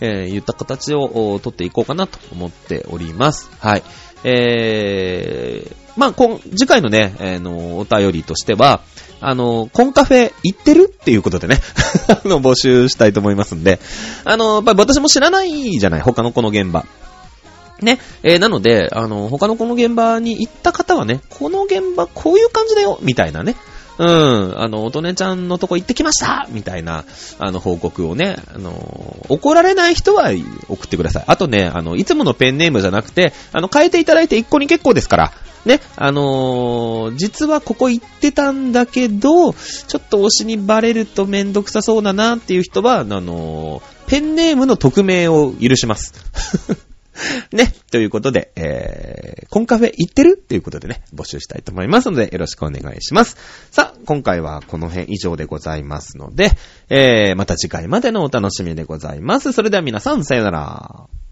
えー、言った形を取っていこうかなと思っております。はい。えー、まあ、今、次回のね、えー、の、お便りとしては、あの、コンカフェ行ってるっていうことでね、[LAUGHS] の、募集したいと思いますんで、あの、やっぱり私も知らないじゃない、他のこの現場。ね。えー、なので、あの、他のこの現場に行った方はね、この現場こういう感じだよみたいなね。うん、あの、おとねちゃんのとこ行ってきましたみたいな、あの、報告をね、あの、怒られない人は送ってください。あとね、あの、いつものペンネームじゃなくて、あの、変えていただいて一個に結構ですから、ね、あのー、実はここ行ってたんだけど、ちょっと推しにバレるとめんどくさそうだなっていう人は、あのー、ペンネームの匿名を許します。[LAUGHS] [LAUGHS] ね。ということで、えー、コンカフェ行ってる？っていうことでね、募集したいと思いますので、よろしくお願いします。さあ、今回はこの辺以上でございますので、えー、また次回までのお楽しみでございます。それでは皆さん、さよなら。